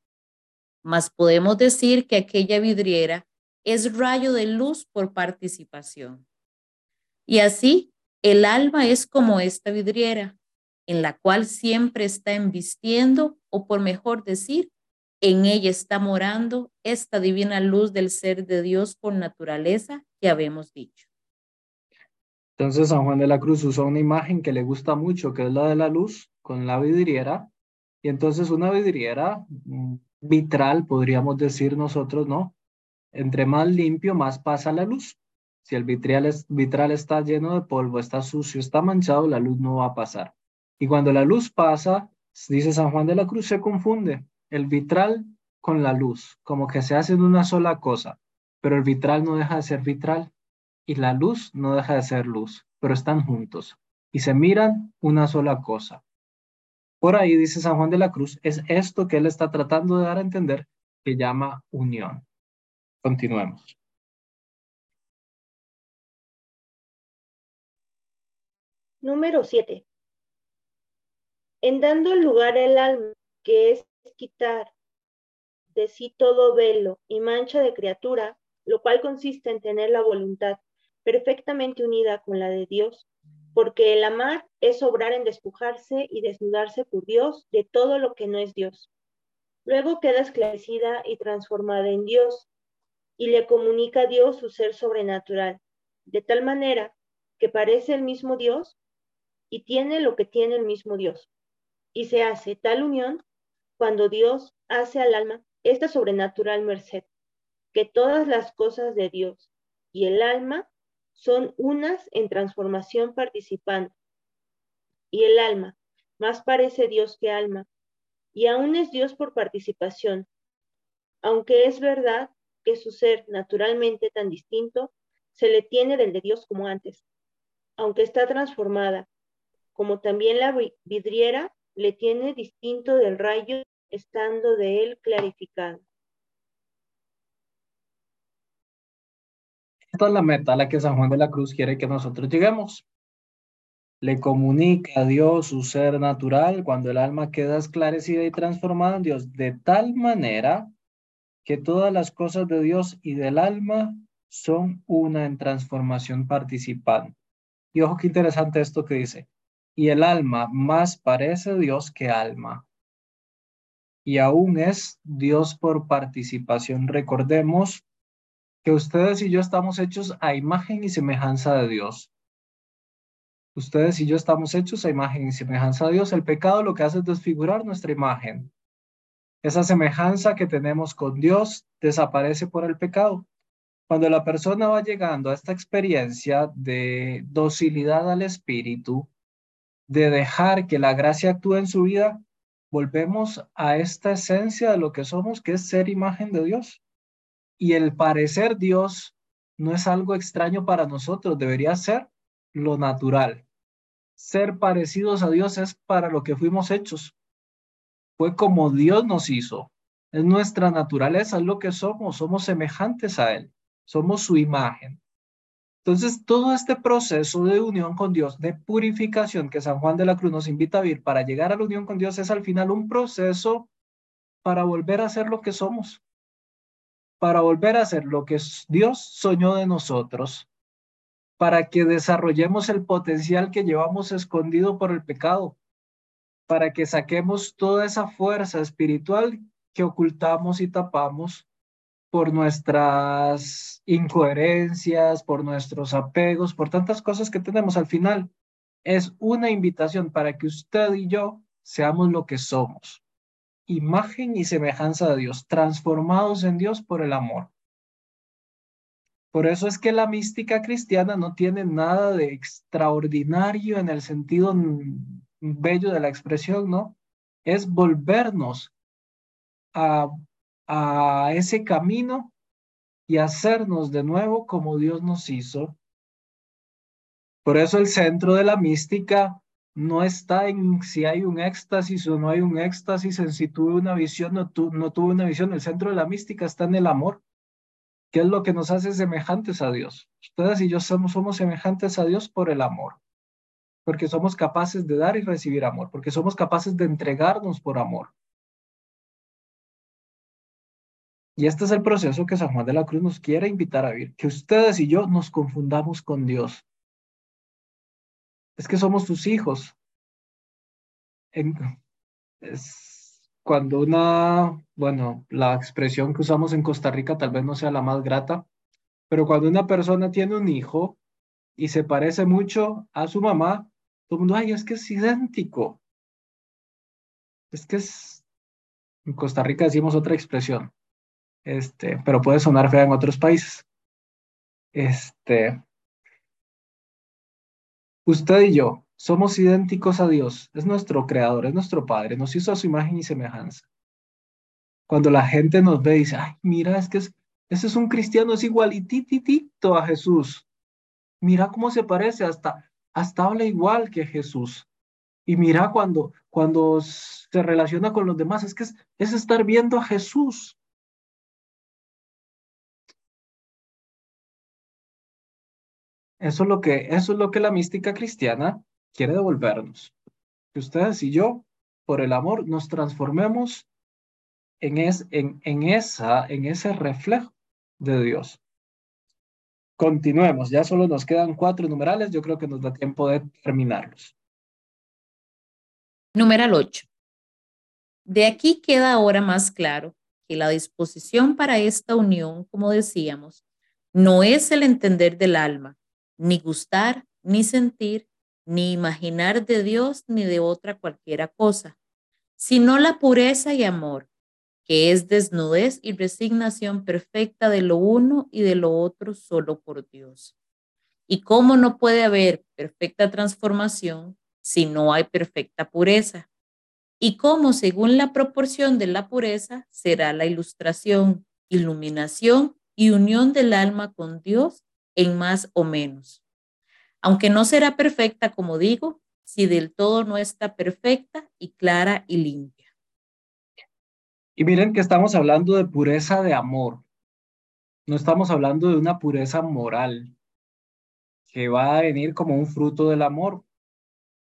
Mas podemos decir que aquella vidriera es rayo de luz por participación. Y así el alma es como esta vidriera, en la cual siempre está embistiendo, o por mejor decir, en ella está morando esta divina luz del ser de Dios por naturaleza que habemos dicho. Entonces San Juan de la Cruz usó una imagen que le gusta mucho, que es la de la luz, con la vidriera. Y entonces una vidriera mm, vitral, podríamos decir nosotros, ¿no? Entre más limpio, más pasa la luz. Si el vitral, vitral está lleno de polvo, está sucio, está manchado, la luz no va a pasar. Y cuando la luz pasa, dice San Juan de la Cruz, se confunde el vitral con la luz, como que se hacen una sola cosa, pero el vitral no deja de ser vitral y la luz no deja de ser luz, pero están juntos y se miran una sola cosa. Por ahí dice San Juan de la Cruz, es esto que él está tratando de dar a entender que llama unión. Continuemos. Número 7. En dando lugar al alma, que es quitar de sí todo velo y mancha de criatura, lo cual consiste en tener la voluntad perfectamente unida con la de Dios, porque el amar es obrar en despojarse y desnudarse por Dios de todo lo que no es Dios. Luego queda esclarecida y transformada en Dios y le comunica a Dios su ser sobrenatural, de tal manera que parece el mismo Dios y tiene lo que tiene el mismo Dios. Y se hace tal unión cuando Dios hace al alma esta sobrenatural merced, que todas las cosas de Dios y el alma son unas en transformación participando. Y el alma más parece Dios que alma, y aún es Dios por participación, aunque es verdad que su ser naturalmente tan distinto se le tiene del de Dios como antes, aunque está transformada como también la vidriera le tiene distinto del rayo, estando de él clarificado. Esta es la meta a la que San Juan de la Cruz quiere que nosotros lleguemos. Le comunica a Dios su ser natural cuando el alma queda esclarecida y transformada en Dios de tal manera que todas las cosas de Dios y del alma son una en transformación participante. Y ojo qué interesante esto que dice y el alma más parece Dios que alma. Y aún es Dios por participación. Recordemos que ustedes y yo estamos hechos a imagen y semejanza de Dios. Ustedes y yo estamos hechos a imagen y semejanza de Dios. El pecado lo que hace es desfigurar nuestra imagen. Esa semejanza que tenemos con Dios desaparece por el pecado. Cuando la persona va llegando a esta experiencia de docilidad al Espíritu, de dejar que la gracia actúe en su vida, volvemos a esta esencia de lo que somos, que es ser imagen de Dios. Y el parecer Dios no es algo extraño para nosotros, debería ser lo natural. Ser parecidos a Dios es para lo que fuimos hechos. Fue como Dios nos hizo. Es nuestra naturaleza, es lo que somos, somos semejantes a Él, somos su imagen. Entonces, todo este proceso de unión con Dios, de purificación que San Juan de la Cruz nos invita a vivir para llegar a la unión con Dios, es al final un proceso para volver a ser lo que somos, para volver a ser lo que Dios soñó de nosotros, para que desarrollemos el potencial que llevamos escondido por el pecado, para que saquemos toda esa fuerza espiritual que ocultamos y tapamos por nuestras incoherencias, por nuestros apegos, por tantas cosas que tenemos al final. Es una invitación para que usted y yo seamos lo que somos, imagen y semejanza de Dios, transformados en Dios por el amor. Por eso es que la mística cristiana no tiene nada de extraordinario en el sentido bello de la expresión, ¿no? Es volvernos a, a ese camino y hacernos de nuevo como Dios nos hizo. Por eso el centro de la mística no está en si hay un éxtasis o no hay un éxtasis, en si tuve una visión o no, tuve una visión. El centro de la mística está en el amor, que es lo que nos hace semejantes a Dios. Ustedes y yo somos, somos semejantes a Dios por el amor, porque somos capaces de dar y recibir amor, porque somos capaces de entregarnos por amor. Y este es el proceso que San Juan de la Cruz nos quiere invitar a vivir, que ustedes y yo nos confundamos con Dios. Es que somos sus hijos. es cuando una, bueno, la expresión que usamos en Costa Rica tal vez no sea la más grata, pero cuando una persona tiene un hijo y se parece mucho a su mamá, todo el mundo, ay, es que es idéntico. Es que es, en Costa Rica decimos otra expresión, este, pero puede sonar fea en otros países. Este, usted y yo somos idénticos a Dios, es nuestro creador, es nuestro Padre, nos hizo a su imagen y semejanza. Cuando la gente nos ve y dice, ay, mira, es que ese es un cristiano, es igualititito a Jesús. Mira cómo se parece, hasta, hasta habla igual que Jesús. Y mira cuando, cuando se relaciona con los demás, es que es estar viendo a Jesús. Eso es lo que, eso es lo que la mística cristiana quiere devolvernos. Que ustedes y yo, por el amor, nos transformemos en, es, en, en, esa, en ese reflejo de Dios. Continuemos, ya solo nos quedan cuatro numerales, yo creo que nos da tiempo de terminarlos. Numeral 8. De aquí queda ahora más claro que la disposición para esta unión, como decíamos, no es el entender del alma, ni gustar, ni sentir, ni imaginar de Dios ni de otra cualquiera cosa, sino la pureza y amor, que es desnudez y resignación perfecta de lo uno y de lo otro solo por Dios. ¿Y cómo no puede haber perfecta transformación si no hay perfecta pureza? ¿Y cómo, según la proporción de la pureza, será la ilustración, iluminación y unión del alma con Dios en más o menos. Aunque no será perfecta, como digo, si del todo no está perfecta y clara y limpia. Y miren que estamos hablando de pureza de amor. No estamos hablando de una pureza moral que va a venir como un fruto del amor.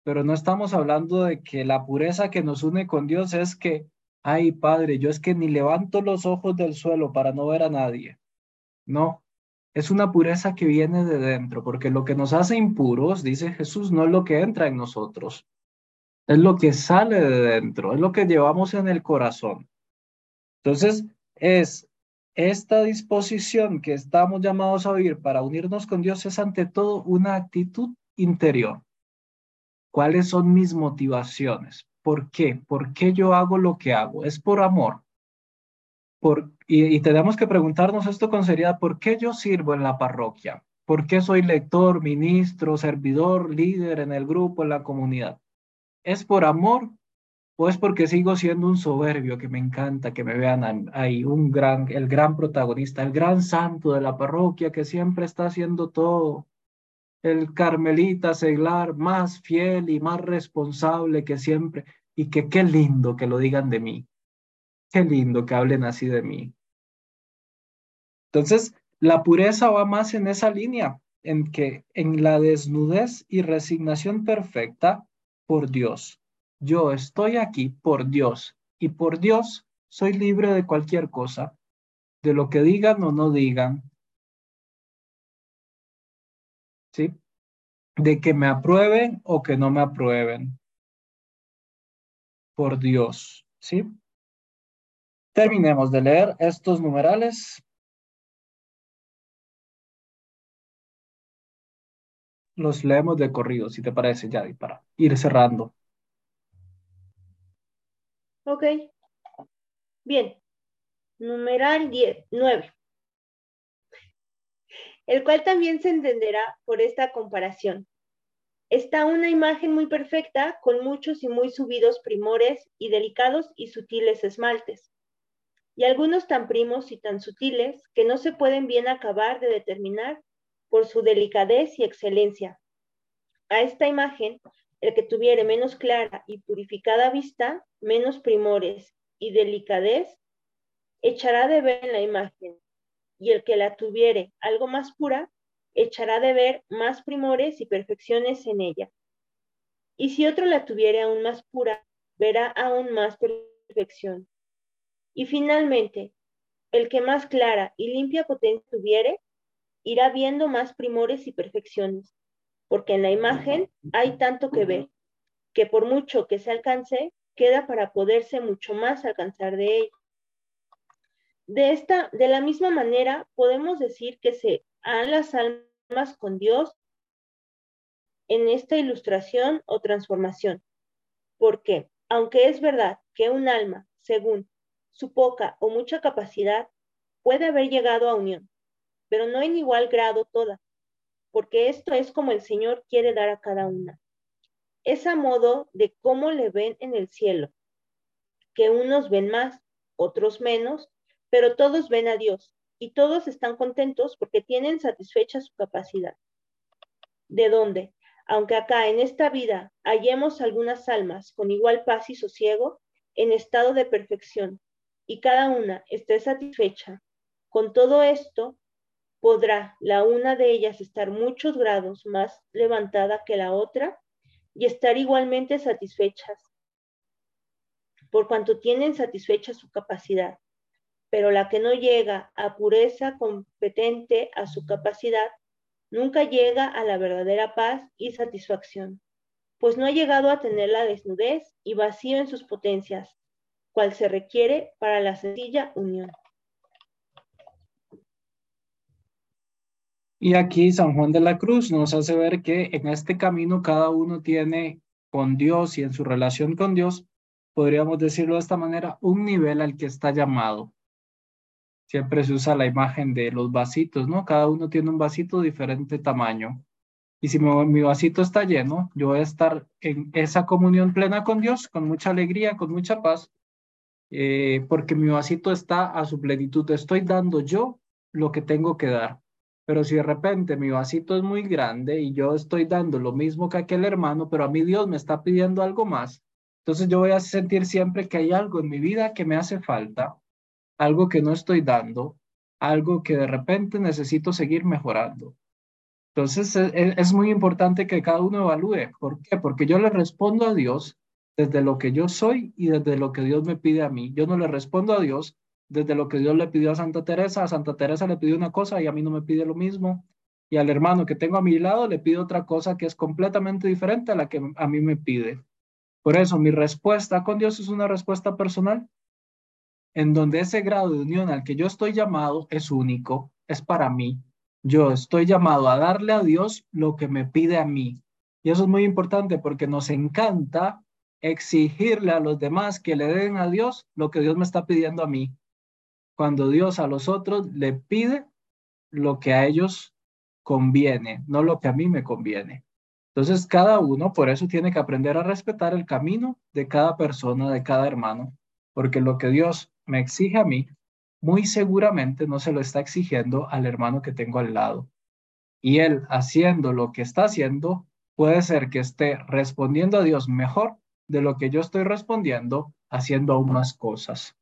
Pero no estamos hablando de que la pureza que nos une con Dios es que, ay Padre, yo es que ni levanto los ojos del suelo para no ver a nadie. No, es una pureza que viene de dentro, porque lo que nos hace impuros, dice Jesús, no es lo que entra en nosotros, es lo que sale de dentro, es lo que llevamos en el corazón. Entonces, es esta disposición que estamos llamados a vivir para unirnos con Dios es ante todo una actitud interior. ¿Cuáles son mis motivaciones? ¿Por qué? ¿Por qué yo hago lo que hago? Es por amor y, tenemos que preguntarnos esto con seriedad, ¿por qué yo sirvo en la parroquia? ¿Por qué soy lector, ministro, servidor, líder en el grupo, en la comunidad? ¿Es por amor o es porque sigo siendo un soberbio que me encanta que me vean ahí, un gran, el gran protagonista, el gran santo de la parroquia que siempre está haciendo todo? El carmelita seglar más fiel y más responsable que siempre. Y que qué lindo que lo digan de mí. Qué lindo que hablen así de mí. Entonces, la pureza va más en esa línea, en que en la desnudez y resignación perfecta por Dios. Yo estoy aquí por Dios y por Dios soy libre de cualquier cosa, de lo que digan o no digan. ¿Sí? De que me aprueben o que no me aprueben. Por Dios, ¿sí? Terminemos de leer estos numerales. Los leemos de corrido, si te parece, Yadi, para ir cerrando. Ok. Bien. Numeral 10, 9. El cual también se entenderá por esta comparación. Está una imagen muy perfecta con muchos y muy subidos primores y delicados y sutiles esmaltes, y algunos tan primos y tan sutiles que no se pueden bien acabar de determinar por su delicadez y excelencia. A esta imagen, el que tuviere menos clara y purificada vista, menos primores y delicadez, echará de ver en la imagen, y el que la tuviere algo más pura, echará de ver más primores y perfecciones en ella. Y si otro la tuviere aún más pura, verá aún más perfección. Y finalmente, el que más clara y limpia potencia tuviere, irá viendo más primores y perfecciones, porque en la imagen hay tanto que ver, que por mucho que se alcance, queda para poderse mucho más alcanzar de ella. De esta, de la misma manera, podemos decir que se a las almas con Dios en esta ilustración o transformación. Porque, aunque es verdad que un alma, según su poca o mucha capacidad, puede haber llegado a unión, pero no en igual grado toda, porque esto es como el Señor quiere dar a cada una. Es a modo de cómo le ven en el cielo, que unos ven más, otros menos, pero todos ven a Dios y todos están contentos porque tienen satisfecha su capacidad. ¿De dónde? Aunque acá en esta vida hallemos algunas almas con igual paz y sosiego, en estado de perfección, y cada una esté satisfecha, con todo esto podrá la una de ellas estar muchos grados más levantada que la otra y estar igualmente satisfechas, por cuanto tienen satisfecha su capacidad. Pero la que no llega a pureza competente a su capacidad, nunca llega a la verdadera paz y satisfacción, pues no ha llegado a tener la desnudez y vacío en sus potencias, cual se requiere para la sencilla unión. Y aquí San Juan de la Cruz nos hace ver que en este camino cada uno tiene con Dios y en su relación con Dios, podríamos decirlo de esta manera, un nivel al que está llamado siempre se usa la imagen de los vasitos, ¿no? Cada uno tiene un vasito de diferente tamaño. Y si mi, vasito está lleno, yo voy a estar en esa comunión plena con Dios, con mucha alegría, con mucha paz, eh, porque mi vasito está a su plenitud. Estoy dando yo lo que tengo que dar. Pero si de repente mi vasito es muy grande y yo estoy dando lo mismo que aquel hermano, pero a mí Dios me está pidiendo algo más, entonces yo voy a sentir siempre que hay algo en mi vida que me hace falta algo que no estoy dando, algo que de repente necesito seguir mejorando. Entonces e, e, es, muy importante que cada uno evalúe. ¿Por qué? Porque yo le respondo a Dios desde lo que yo soy y desde lo que Dios me pide a mí. Yo no le respondo a Dios desde lo que Dios le pidió a Santa Teresa. A Santa Teresa le pidió una cosa y a mí no me pide lo mismo. Y al hermano que tengo a mi lado le pido otra cosa que es completamente diferente a la que a mí me pide. Por eso mi respuesta con Dios es una respuesta personal en donde ese grado de unión al que yo estoy llamado es único, es para mí. Yo estoy llamado a darle a Dios lo que me pide a mí. Y eso es muy importante porque nos encanta exigirle a los demás que le den a Dios lo que Dios me está pidiendo a mí. Cuando Dios a los otros le pide lo que a ellos conviene, no lo que a mí me conviene. Entonces, cada uno por eso tiene que aprender a respetar el camino de cada persona, de cada hermano, porque lo que Dios me exige a mí, muy seguramente no se lo está exigiendo al hermano que tengo al lado. Y él haciendo lo que está haciendo, puede ser que esté respondiendo a Dios mejor de lo que yo estoy respondiendo, haciendo aún más cosas.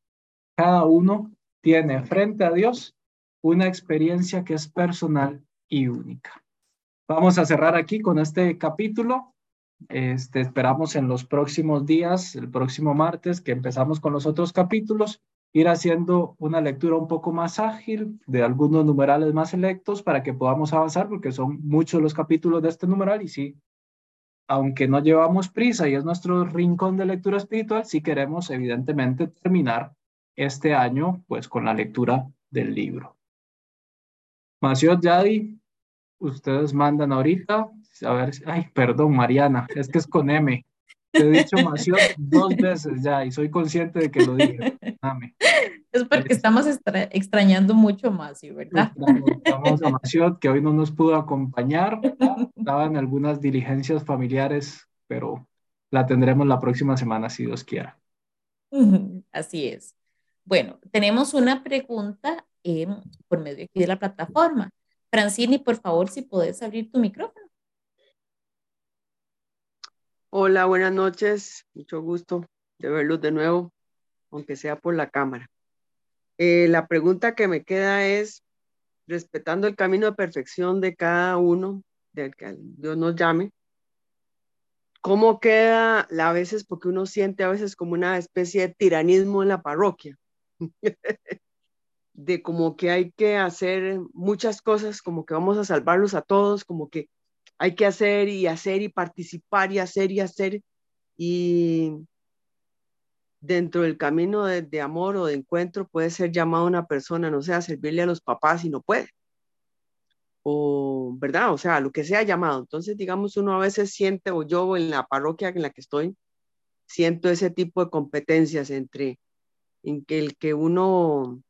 Cada uno tiene frente a Dios una experiencia que es personal y única. Vamos a cerrar aquí con este capítulo. Este, esperamos en los próximos días, el próximo martes, que empezamos con los otros capítulos, ir haciendo una lectura un poco más ágil de algunos numerales más selectos para que podamos avanzar, porque son muchos los capítulos de este numeral y sí, aunque no llevamos prisa y es nuestro rincón de lectura espiritual, sí queremos evidentemente terminar este año pues con la lectura del libro. Maciot Yadi, ustedes mandan ahorita, a ver, ay, perdón, Mariana, es que es con M. Te he dicho Maciot dos veces ya y soy consciente de que lo dije. Es porque estamos extrañando mucho más, ¿verdad? Estamos a Maciot, que hoy no nos pudo acompañar. Estaban algunas diligencias familiares, pero la tendremos la próxima semana, si Dios quiera. Así es. Bueno, tenemos una pregunta eh, por medio aquí de la plataforma. Francini, por favor, si puedes abrir tu micrófono. Hola, buenas noches. Mucho gusto de verlos de nuevo, aunque sea por la cámara. Eh, la pregunta que me queda es, respetando el camino de perfección de cada uno, del que Dios nos llame, ¿cómo queda a veces, porque uno siente a veces como una especie de tiranismo en la parroquia? de como que hay que hacer muchas cosas, como que vamos a salvarlos a todos, como que hay que hacer y hacer y participar y hacer y hacer. Y dentro del camino de, amor o de encuentro puede ser llamado una persona, no sé, a servirle a los papás y no puede. O, ¿verdad? O sea, lo que sea llamado. Entonces, digamos, uno a veces siente, o yo en la parroquia en la que estoy, siento ese tipo de competencias entre en que el que uno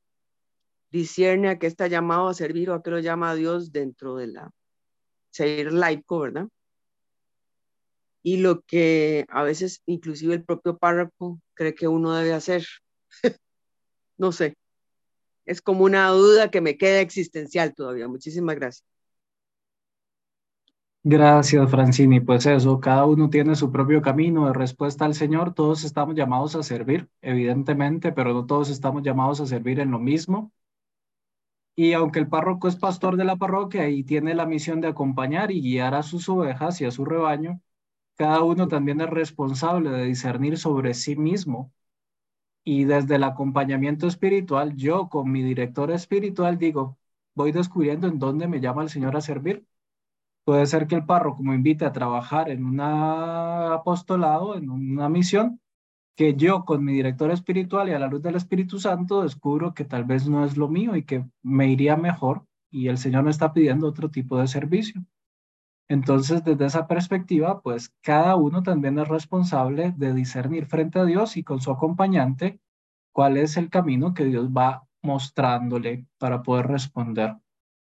discierne a qué está llamado a servir o a qué lo llama a Dios dentro de la ser laico, ¿verdad? Y lo que a veces inclusive el propio párroco cree que uno debe hacer. no sé. Es como una duda que me queda existencial todavía. Muchísimas gracias. Gracias, Francini. Pues eso, cada uno tiene su propio camino de respuesta al Señor. Todos estamos llamados a servir, evidentemente, pero no todos estamos llamados a servir en lo mismo. Y aunque el párroco es pastor de la parroquia y tiene la misión de acompañar y guiar a sus ovejas y a su rebaño, cada uno también es responsable de discernir sobre sí mismo. Y desde el acompañamiento espiritual, yo con mi director espiritual digo, voy descubriendo en dónde me llama el Señor a servir Puede ser que el párroco me invite a trabajar en un apostolado, en una misión, que yo con mi director espiritual y a la luz del Espíritu Santo descubro que tal vez no es lo mío y que me iría mejor y el Señor me está pidiendo otro tipo de servicio. Entonces, desde esa perspectiva, pues cada uno también es responsable de discernir frente a Dios y con su acompañante cuál es el camino que Dios va mostrándole para poder responder.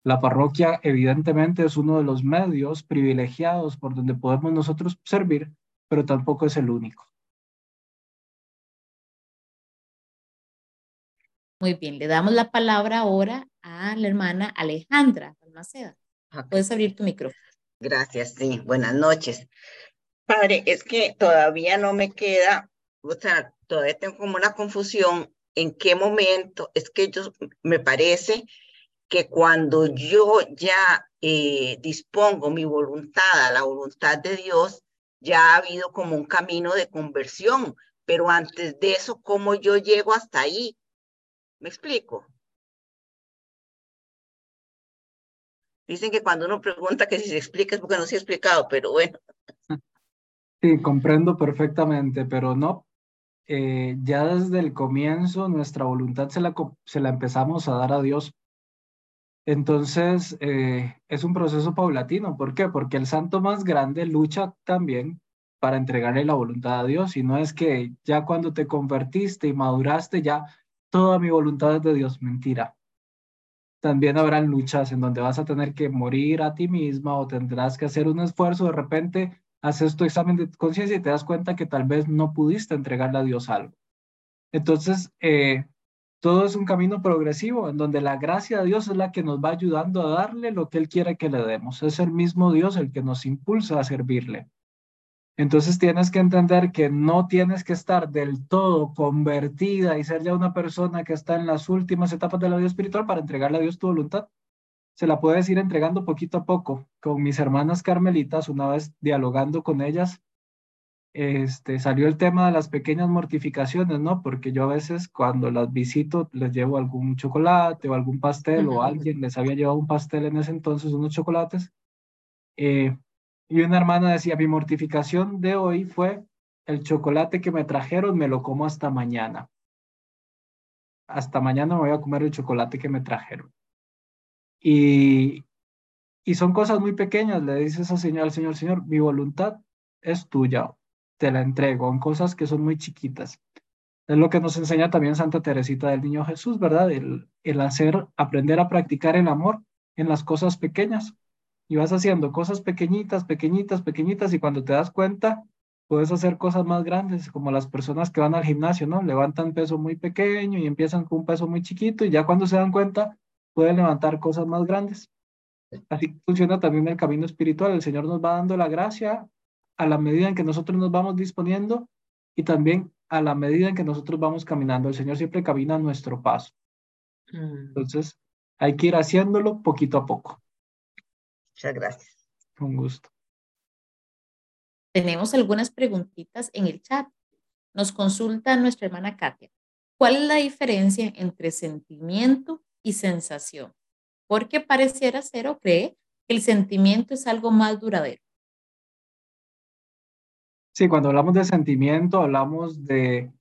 La parroquia evidentemente es uno de los medios privilegiados por donde podemos nosotros servir, pero tampoco es el único. Muy bien, le damos la palabra ahora a la hermana Alejandra Almaceda. Puedes abrir tu micrófono. Gracias, sí. Buenas noches. Padre, es que todavía no me queda, o sea, todavía tengo como una confusión en qué momento, es que yo me parece que cuando yo ya eh, dispongo mi voluntad a la voluntad de Dios, ya ha habido como un camino de conversión, pero antes de eso, ¿cómo yo llego hasta ahí? ¿Me explico? Dicen que cuando uno pregunta que si se explica es porque no se ha explicado, pero bueno. Sí, comprendo perfectamente, pero no. Eh, ya desde el comienzo nuestra voluntad se la, se la empezamos a dar a Dios entonces, eh, es un proceso paulatino. ¿Por qué? Porque el santo más grande lucha también para entregarle la voluntad a Dios y no es que ya cuando te convertiste y maduraste, ya toda mi voluntad es de Dios. Mentira. También habrán luchas en donde vas a tener que morir a ti misma o tendrás que hacer un esfuerzo. De repente haces tu examen de conciencia y te das cuenta que tal vez no pudiste entregarle a Dios algo. Entonces, eh, todo es un camino progresivo en donde la gracia de Dios es la que nos va ayudando a darle lo que Él quiere que le demos. Es el mismo Dios el que nos impulsa a servirle. Entonces tienes que entender que no tienes que estar del todo convertida y ser ya una persona que está en las últimas etapas de la vida espiritual para entregarle a Dios tu voluntad. Se la puedes ir entregando poquito a poco. Con mis hermanas carmelitas, una vez dialogando con ellas, este, salió el tema de las pequeñas mortificaciones, ¿no? Porque yo a veces cuando las visito les llevo algún chocolate o algún pastel o alguien les había llevado un pastel en ese entonces, unos chocolates. Eh, y una hermana decía, mi mortificación de hoy fue el chocolate que me trajeron, me lo como hasta mañana. Hasta mañana me voy a comer el chocolate que me trajeron. Y, y son cosas muy pequeñas, le dice esa señora al Señor, Señor, mi voluntad es tuya te la entrego, en cosas que son muy chiquitas. Es lo que nos enseña también Santa Teresita del Niño Jesús, ¿verdad? El, el hacer, aprender a practicar el amor en las cosas pequeñas. Y vas haciendo cosas pequeñitas, pequeñitas, pequeñitas, y cuando te das cuenta, puedes hacer cosas más grandes, como las personas que van al gimnasio, ¿no? Levantan peso muy pequeño y empiezan con un peso muy chiquito, y ya cuando se dan cuenta, pueden levantar cosas más grandes. Así funciona también el camino espiritual. El Señor nos va dando la gracia a la medida en que nosotros nos vamos disponiendo y también a la medida en que nosotros vamos caminando. El Señor siempre camina a nuestro paso. Mm. Entonces, hay que ir haciéndolo poquito a poco. Muchas gracias. Con gusto. Tenemos algunas preguntitas en el chat. Nos consulta nuestra hermana Katia. ¿Cuál es la diferencia entre sentimiento y sensación? Porque pareciera ser o cree que el sentimiento es algo más duradero. Sí, cuando hablamos de sentimiento, hablamos de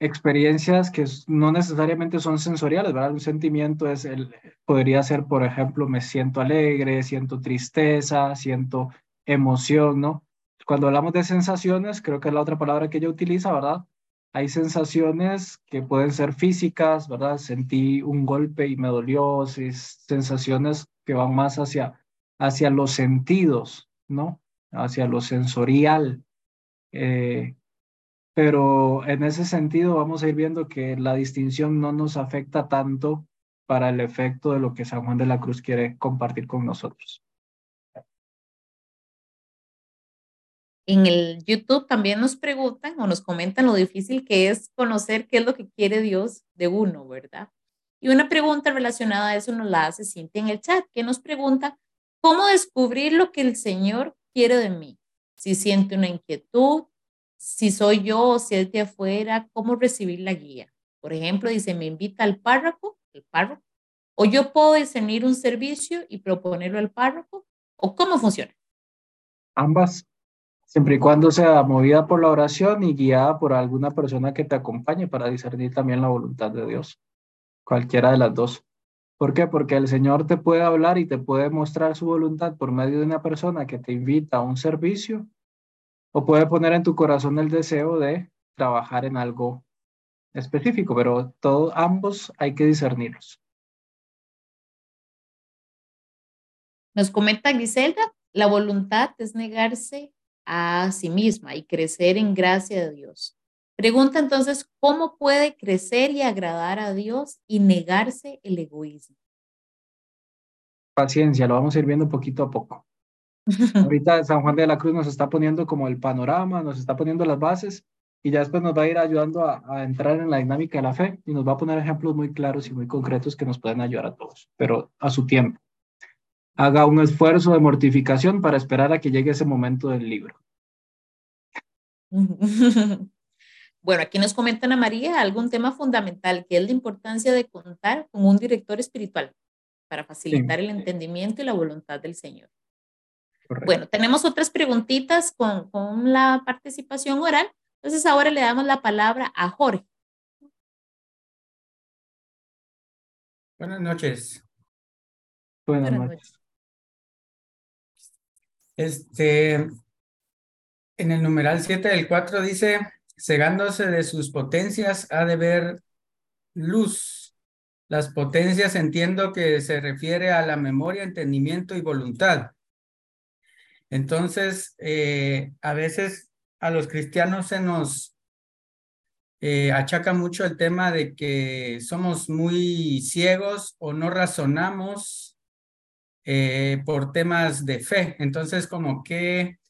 experiencias que no necesariamente son sensoriales, ¿verdad? Un sentimiento es el, podría ser, por ejemplo, me siento alegre, siento tristeza, siento emoción, ¿no? Cuando hablamos de sensaciones, creo que es la otra palabra que ella utiliza, ¿verdad? Hay sensaciones que pueden ser físicas, ¿verdad? Sentí un golpe y me dolió, sensaciones que van más hacia, hacia los sentidos, ¿no? Hacia lo sensorial. Eh, pero en ese sentido vamos a ir viendo que la distinción no nos afecta tanto para el efecto de lo que San Juan de la Cruz quiere compartir con nosotros. En el YouTube también nos preguntan o nos comentan lo difícil que es conocer qué es lo que quiere Dios de uno, ¿verdad? Y una pregunta relacionada a eso nos la hace Cintia en el chat, que nos pregunta, ¿cómo descubrir lo que el Señor quiere de mí? Si siente una inquietud, si soy yo o si es de afuera, ¿cómo recibir la guía? Por ejemplo, dice, me invita al párroco, el párroco, o yo puedo discernir un servicio y proponerlo al párroco, o cómo funciona. Ambas, siempre y cuando sea movida por la oración y guiada por alguna persona que te acompañe para discernir también la voluntad de Dios, cualquiera de las dos. ¿Por qué? Porque el Señor te puede hablar y te puede mostrar su voluntad por medio de una persona que te invita a un servicio o puede poner en tu corazón el deseo de trabajar en algo específico, pero todos ambos hay que discernirlos. Nos comenta Griselda, la voluntad es negarse a sí misma y crecer en gracia de Dios. Pregunta entonces, ¿cómo puede crecer y agradar a Dios y negarse el egoísmo? Paciencia, lo vamos a ir viendo poquito a poco. Ahorita San Juan de la Cruz nos está poniendo como el panorama, nos está poniendo las bases y ya después nos va a ir ayudando a, entrar en la dinámica de la fe y nos va a poner ejemplos muy claros y muy concretos que nos pueden ayudar a todos, pero a su tiempo. Haga un esfuerzo de mortificación para esperar a que llegue ese momento del libro. Bueno, aquí nos comentan a María algún tema fundamental, que es la importancia de contar con un director espiritual para facilitar el entendimiento y la voluntad del Señor. Bueno, tenemos otras preguntitas con, con la participación oral. Entonces ahora le damos la palabra a Jorge. Buenas noches. Buenas, noches. Este, en el numeral 7 del 4 dice, cegándose de sus potencias ha de ver luz. Las potencias entiendo que se refiere a la memoria, entendimiento y voluntad. Entonces, eh, a veces a los cristianos se nos eh, achaca mucho el tema de que somos muy ciegos o no razonamos eh, por temas de fe. Entonces, como que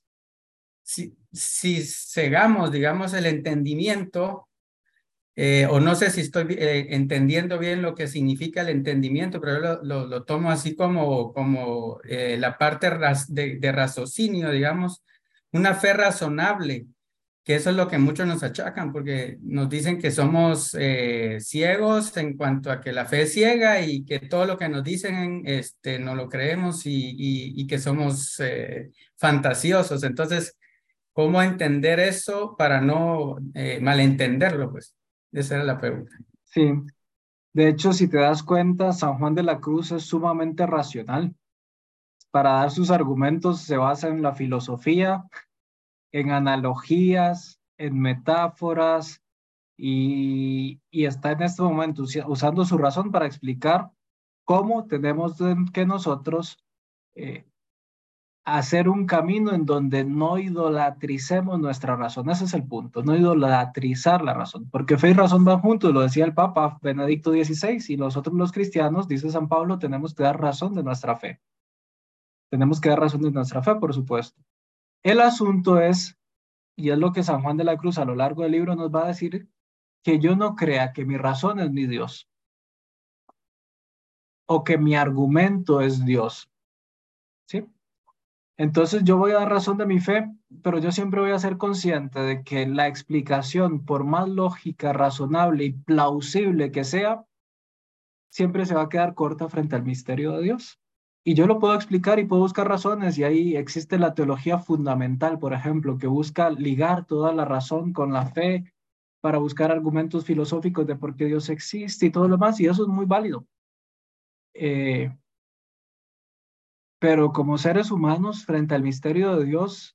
si, si cegamos, digamos, el entendimiento, eh, o no sé si estoy eh, entendiendo bien lo que significa el entendimiento, pero yo lo, lo, tomo así como, como eh, la parte de, de, raciocinio, digamos, una fe razonable, que eso es lo que muchos nos achacan, porque nos dicen que somos ciegos en cuanto a que la fe es ciega y que todo lo que nos dicen este, no lo creemos y, y, y que somos fantasiosos. Entonces, ¿cómo entender eso para no malentenderlo? Pues. Esa era la pregunta. Sí. De hecho, si te das cuenta, San Juan de la Cruz es sumamente racional. Para dar sus argumentos se basa en la filosofía, en analogías, en metáforas, y, está en este momento usando su razón para explicar cómo tenemos que nosotros eh, hacer un camino en donde no idolatricemos nuestra razón. Ese es el punto, no idolatrizar la razón, porque fe y razón van juntos, lo decía el Papa Benedicto XVI, y nosotros los cristianos, dice San Pablo, tenemos que dar razón de nuestra fe. Tenemos que dar razón de nuestra fe, por supuesto. El asunto es, y es lo que San Juan de la Cruz a lo largo del libro nos va a decir, que yo no crea que mi razón es mi Dios o que mi argumento es Dios. ¿Sí? Entonces yo voy a dar razón de mi fe, pero yo siempre voy a ser consciente de que la explicación, por más lógica, razonable y plausible que sea, siempre se va a quedar corta frente al misterio de Dios. Y yo lo puedo explicar y puedo buscar razones y ahí existe la teología fundamental, por ejemplo, que busca ligar toda la razón con la fe para buscar argumentos filosóficos de por qué Dios existe y todo lo demás, y eso es muy válido. Eh, pero como seres humanos, frente al misterio de Dios,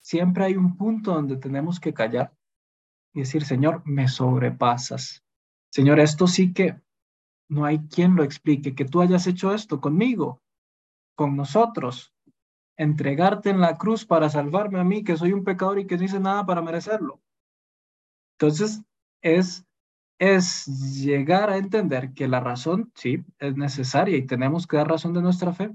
siempre hay un punto donde tenemos que callar y decir, Señor, me sobrepasas. Señor, esto sí que no hay quien lo explique, que tú hayas hecho esto conmigo, con nosotros, entregarte en la cruz para salvarme a mí, que soy un pecador y que no hice nada para merecerlo. Entonces, es, es llegar a entender que la razón, sí, es necesaria y tenemos que dar razón de nuestra fe,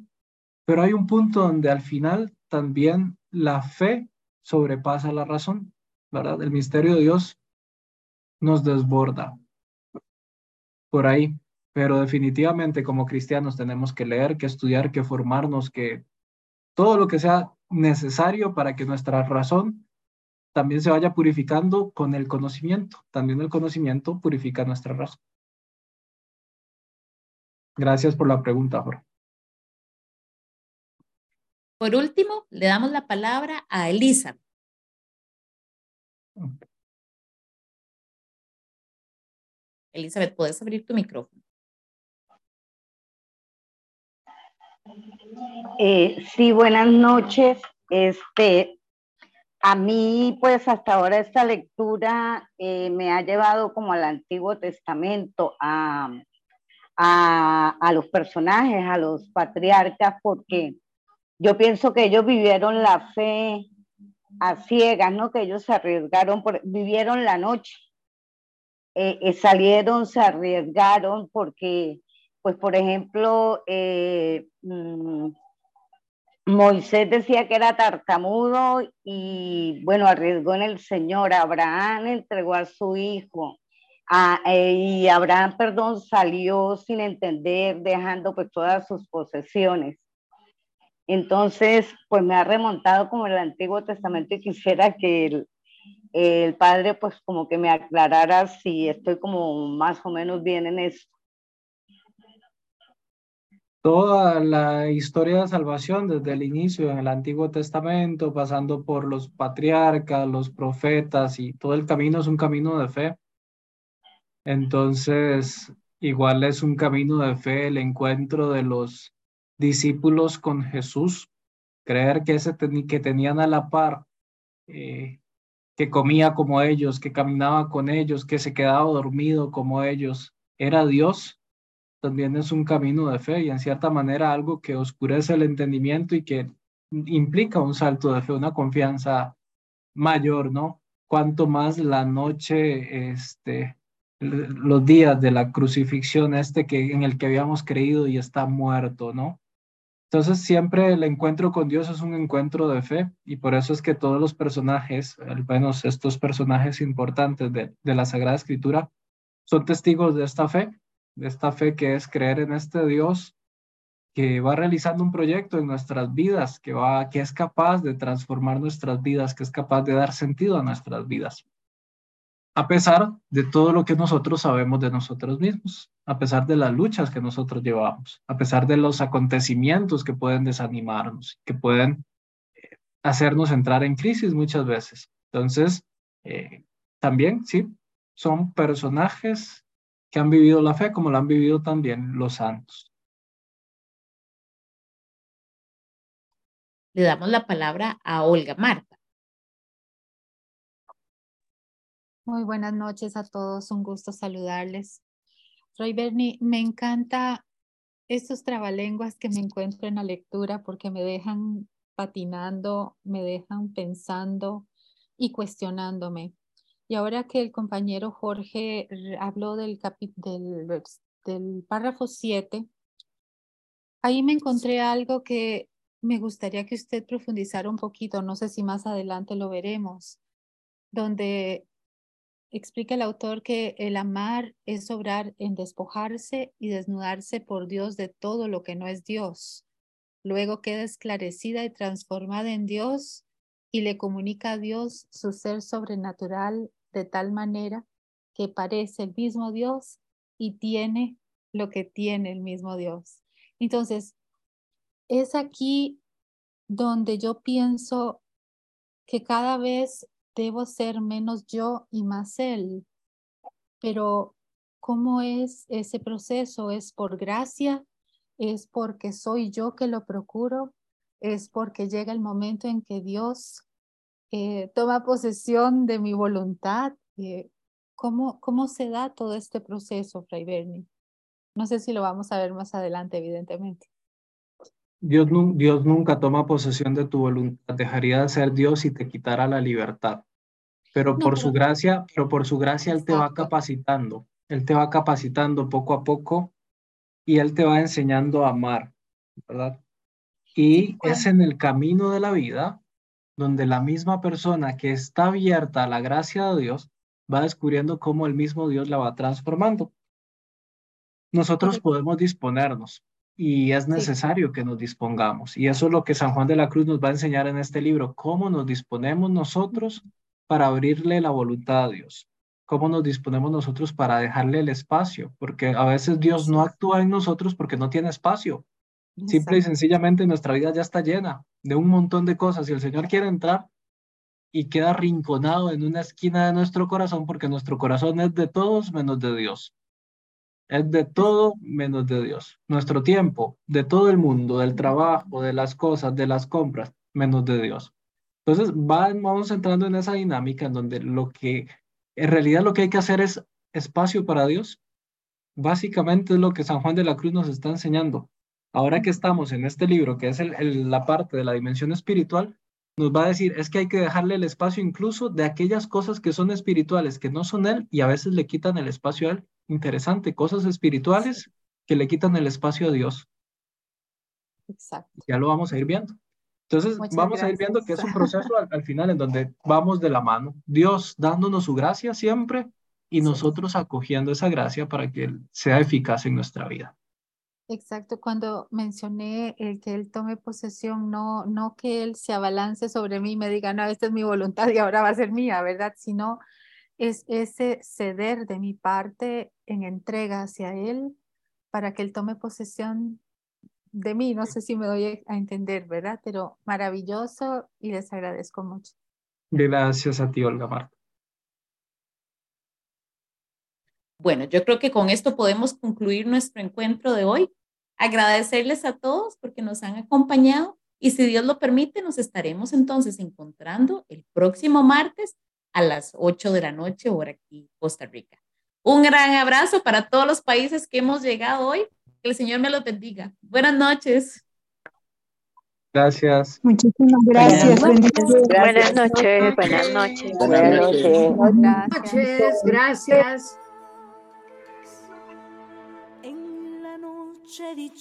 pero hay un punto donde al final también la fe sobrepasa la razón, ¿verdad? El misterio de Dios nos desborda por ahí, pero definitivamente como cristianos tenemos que leer, que estudiar, que formarnos, que todo lo que sea necesario para que nuestra razón también se vaya purificando con el conocimiento. También el conocimiento purifica nuestra razón. Gracias por la pregunta, Jorge. Por último, le damos la palabra a Elisa. Elizabeth, ¿puedes abrir tu micrófono? Eh, sí, buenas noches. Este, a mí, pues hasta ahora esta lectura eh, me ha llevado como al Antiguo Testamento, a, a, los personajes, a los patriarcas, porque yo pienso que ellos vivieron la fe a ciegas, ¿no? Que ellos se arriesgaron, por, vivieron la noche, eh, eh, salieron, se arriesgaron, porque, pues, por ejemplo, mm, Moisés decía que era tartamudo y bueno, arriesgó en el Señor. Abraham entregó a su hijo. Eh, y Abraham, perdón, salió sin entender, dejando pues todas sus posesiones. Entonces, pues me ha remontado como el Antiguo Testamento y quisiera que el, el Padre pues como que me aclarara si estoy como más o menos bien en esto toda la historia de salvación desde el inicio en el Antiguo Testamento, pasando por los patriarcas, los profetas y todo el camino es un camino de fe. Entonces, igual es un camino de fe el encuentro de los discípulos con Jesús, creer que, ese que tenían a la par, eh, que comía como ellos, que caminaba con ellos, que se quedaba dormido como ellos, era Dios también es un camino de fe y en cierta manera algo que oscurece el entendimiento y que implica un salto de fe, una confianza mayor, ¿no? Cuanto más la noche, este, los días de la crucifixión, este que en el que habíamos creído y está muerto, ¿no? Entonces siempre el encuentro con Dios es un encuentro de fe y por eso es que todos los personajes, al menos estos personajes importantes de, la Sagrada Escritura, son testigos de esta fe de esta fe que es creer en este Dios que va realizando un proyecto en nuestras vidas, que, va, que es capaz de transformar nuestras vidas, que es capaz de dar sentido a nuestras vidas, a pesar de todo lo que nosotros sabemos de nosotros mismos, a pesar de las luchas que nosotros llevamos, a pesar de los acontecimientos que pueden desanimarnos, que pueden eh, hacernos entrar en crisis muchas veces. Entonces, eh, también, sí, son personajes que han vivido la fe como la han vivido también los santos. Le damos la palabra a Olga Marta. Muy buenas noches a todos, un gusto saludarles. Roy Bernie, me encanta estos trabalenguas que me encuentro en la lectura porque me dejan patinando, me dejan pensando y cuestionándome. Y ahora que el compañero Jorge habló del, del, del párrafo 7, ahí me encontré algo que me gustaría que usted profundizara un poquito, no sé si más adelante lo veremos, donde explica el autor que el amar es obrar en despojarse y desnudarse por Dios de todo lo que no es Dios. Luego queda esclarecida y transformada en Dios y le comunica a Dios su ser sobrenatural de tal manera que parece el mismo Dios y tiene lo que tiene el mismo Dios. Entonces, es aquí donde yo pienso que cada vez debo ser menos yo y más él. Pero, ¿cómo es ese proceso? ¿Es por gracia? ¿Es porque soy yo que lo procuro? ¿Es porque llega el momento en que Dios eh, toma posesión de mi voluntad. Eh, ¿cómo, ¿Cómo se da todo este proceso, Fray Berni? No sé si lo vamos a ver más adelante, evidentemente. Dios, Dios nunca toma posesión de tu voluntad, dejaría de ser Dios y te quitara la libertad. Pero por su gracia, pero por su gracia Él te va capacitando, Él te va capacitando poco a poco y Él te va enseñando a amar, ¿verdad? Y es en el camino de la vida donde la misma persona que está abierta a la gracia de Dios va descubriendo cómo el mismo Dios la va transformando. Nosotros podemos disponernos y es necesario que nos dispongamos. Y eso es lo que San Juan de la Cruz nos va a enseñar en este libro, cómo nos disponemos nosotros para abrirle la voluntad a Dios, cómo nos disponemos nosotros para dejarle el espacio, porque a veces Dios no actúa en nosotros porque no tiene espacio. Simple y sencillamente nuestra vida ya está llena de un montón de cosas y el Señor quiere entrar y queda rinconado en una esquina de nuestro corazón porque nuestro corazón es de todos menos de Dios. Es de todo menos de Dios. Nuestro tiempo, de todo el mundo, del trabajo, de las cosas, de las compras, menos de Dios. Entonces vamos entrando en esa dinámica en donde lo que, en realidad lo que hay que hacer es espacio para Dios. Básicamente es lo que San Juan de la Cruz nos está enseñando ahora que estamos en este libro, que es la parte de la dimensión espiritual, nos va a decir, es que hay que dejarle el espacio incluso de aquellas cosas que son espirituales, que no son él y a veces le quitan el espacio a él. Interesante, cosas espirituales que le quitan el espacio a Dios. Exacto. Ya lo vamos a ir viendo. Entonces, vamos a ir viendo que es un proceso al, final en donde vamos de la mano, Dios dándonos su gracia siempre y nosotros acogiendo esa gracia para que sea eficaz en nuestra vida. Exacto, cuando mencioné el que él tome posesión, no, no que él se abalance sobre mí y me diga, no, esta es mi voluntad y ahora va a ser mía, ¿verdad? Sino es ese ceder de mi parte en entrega hacia él para que él tome posesión de mí. No sé si me doy a entender, ¿verdad? Pero maravilloso y les agradezco mucho. Gracias a ti, Olga Marta. Bueno, yo creo que con esto podemos concluir nuestro encuentro de hoy. Agradecerles a todos porque nos han acompañado y si Dios lo permite, nos estaremos entonces encontrando el próximo martes a las 8 de la noche, hora aquí, Costa Rica. Un gran abrazo para todos los países que hemos llegado hoy. Que el Señor me los bendiga. Buenas noches. Gracias. Muchísimas gracias. Buenas noches. Buenas noches. Buenas noches. Buenas noches. Gracias. Donde nadie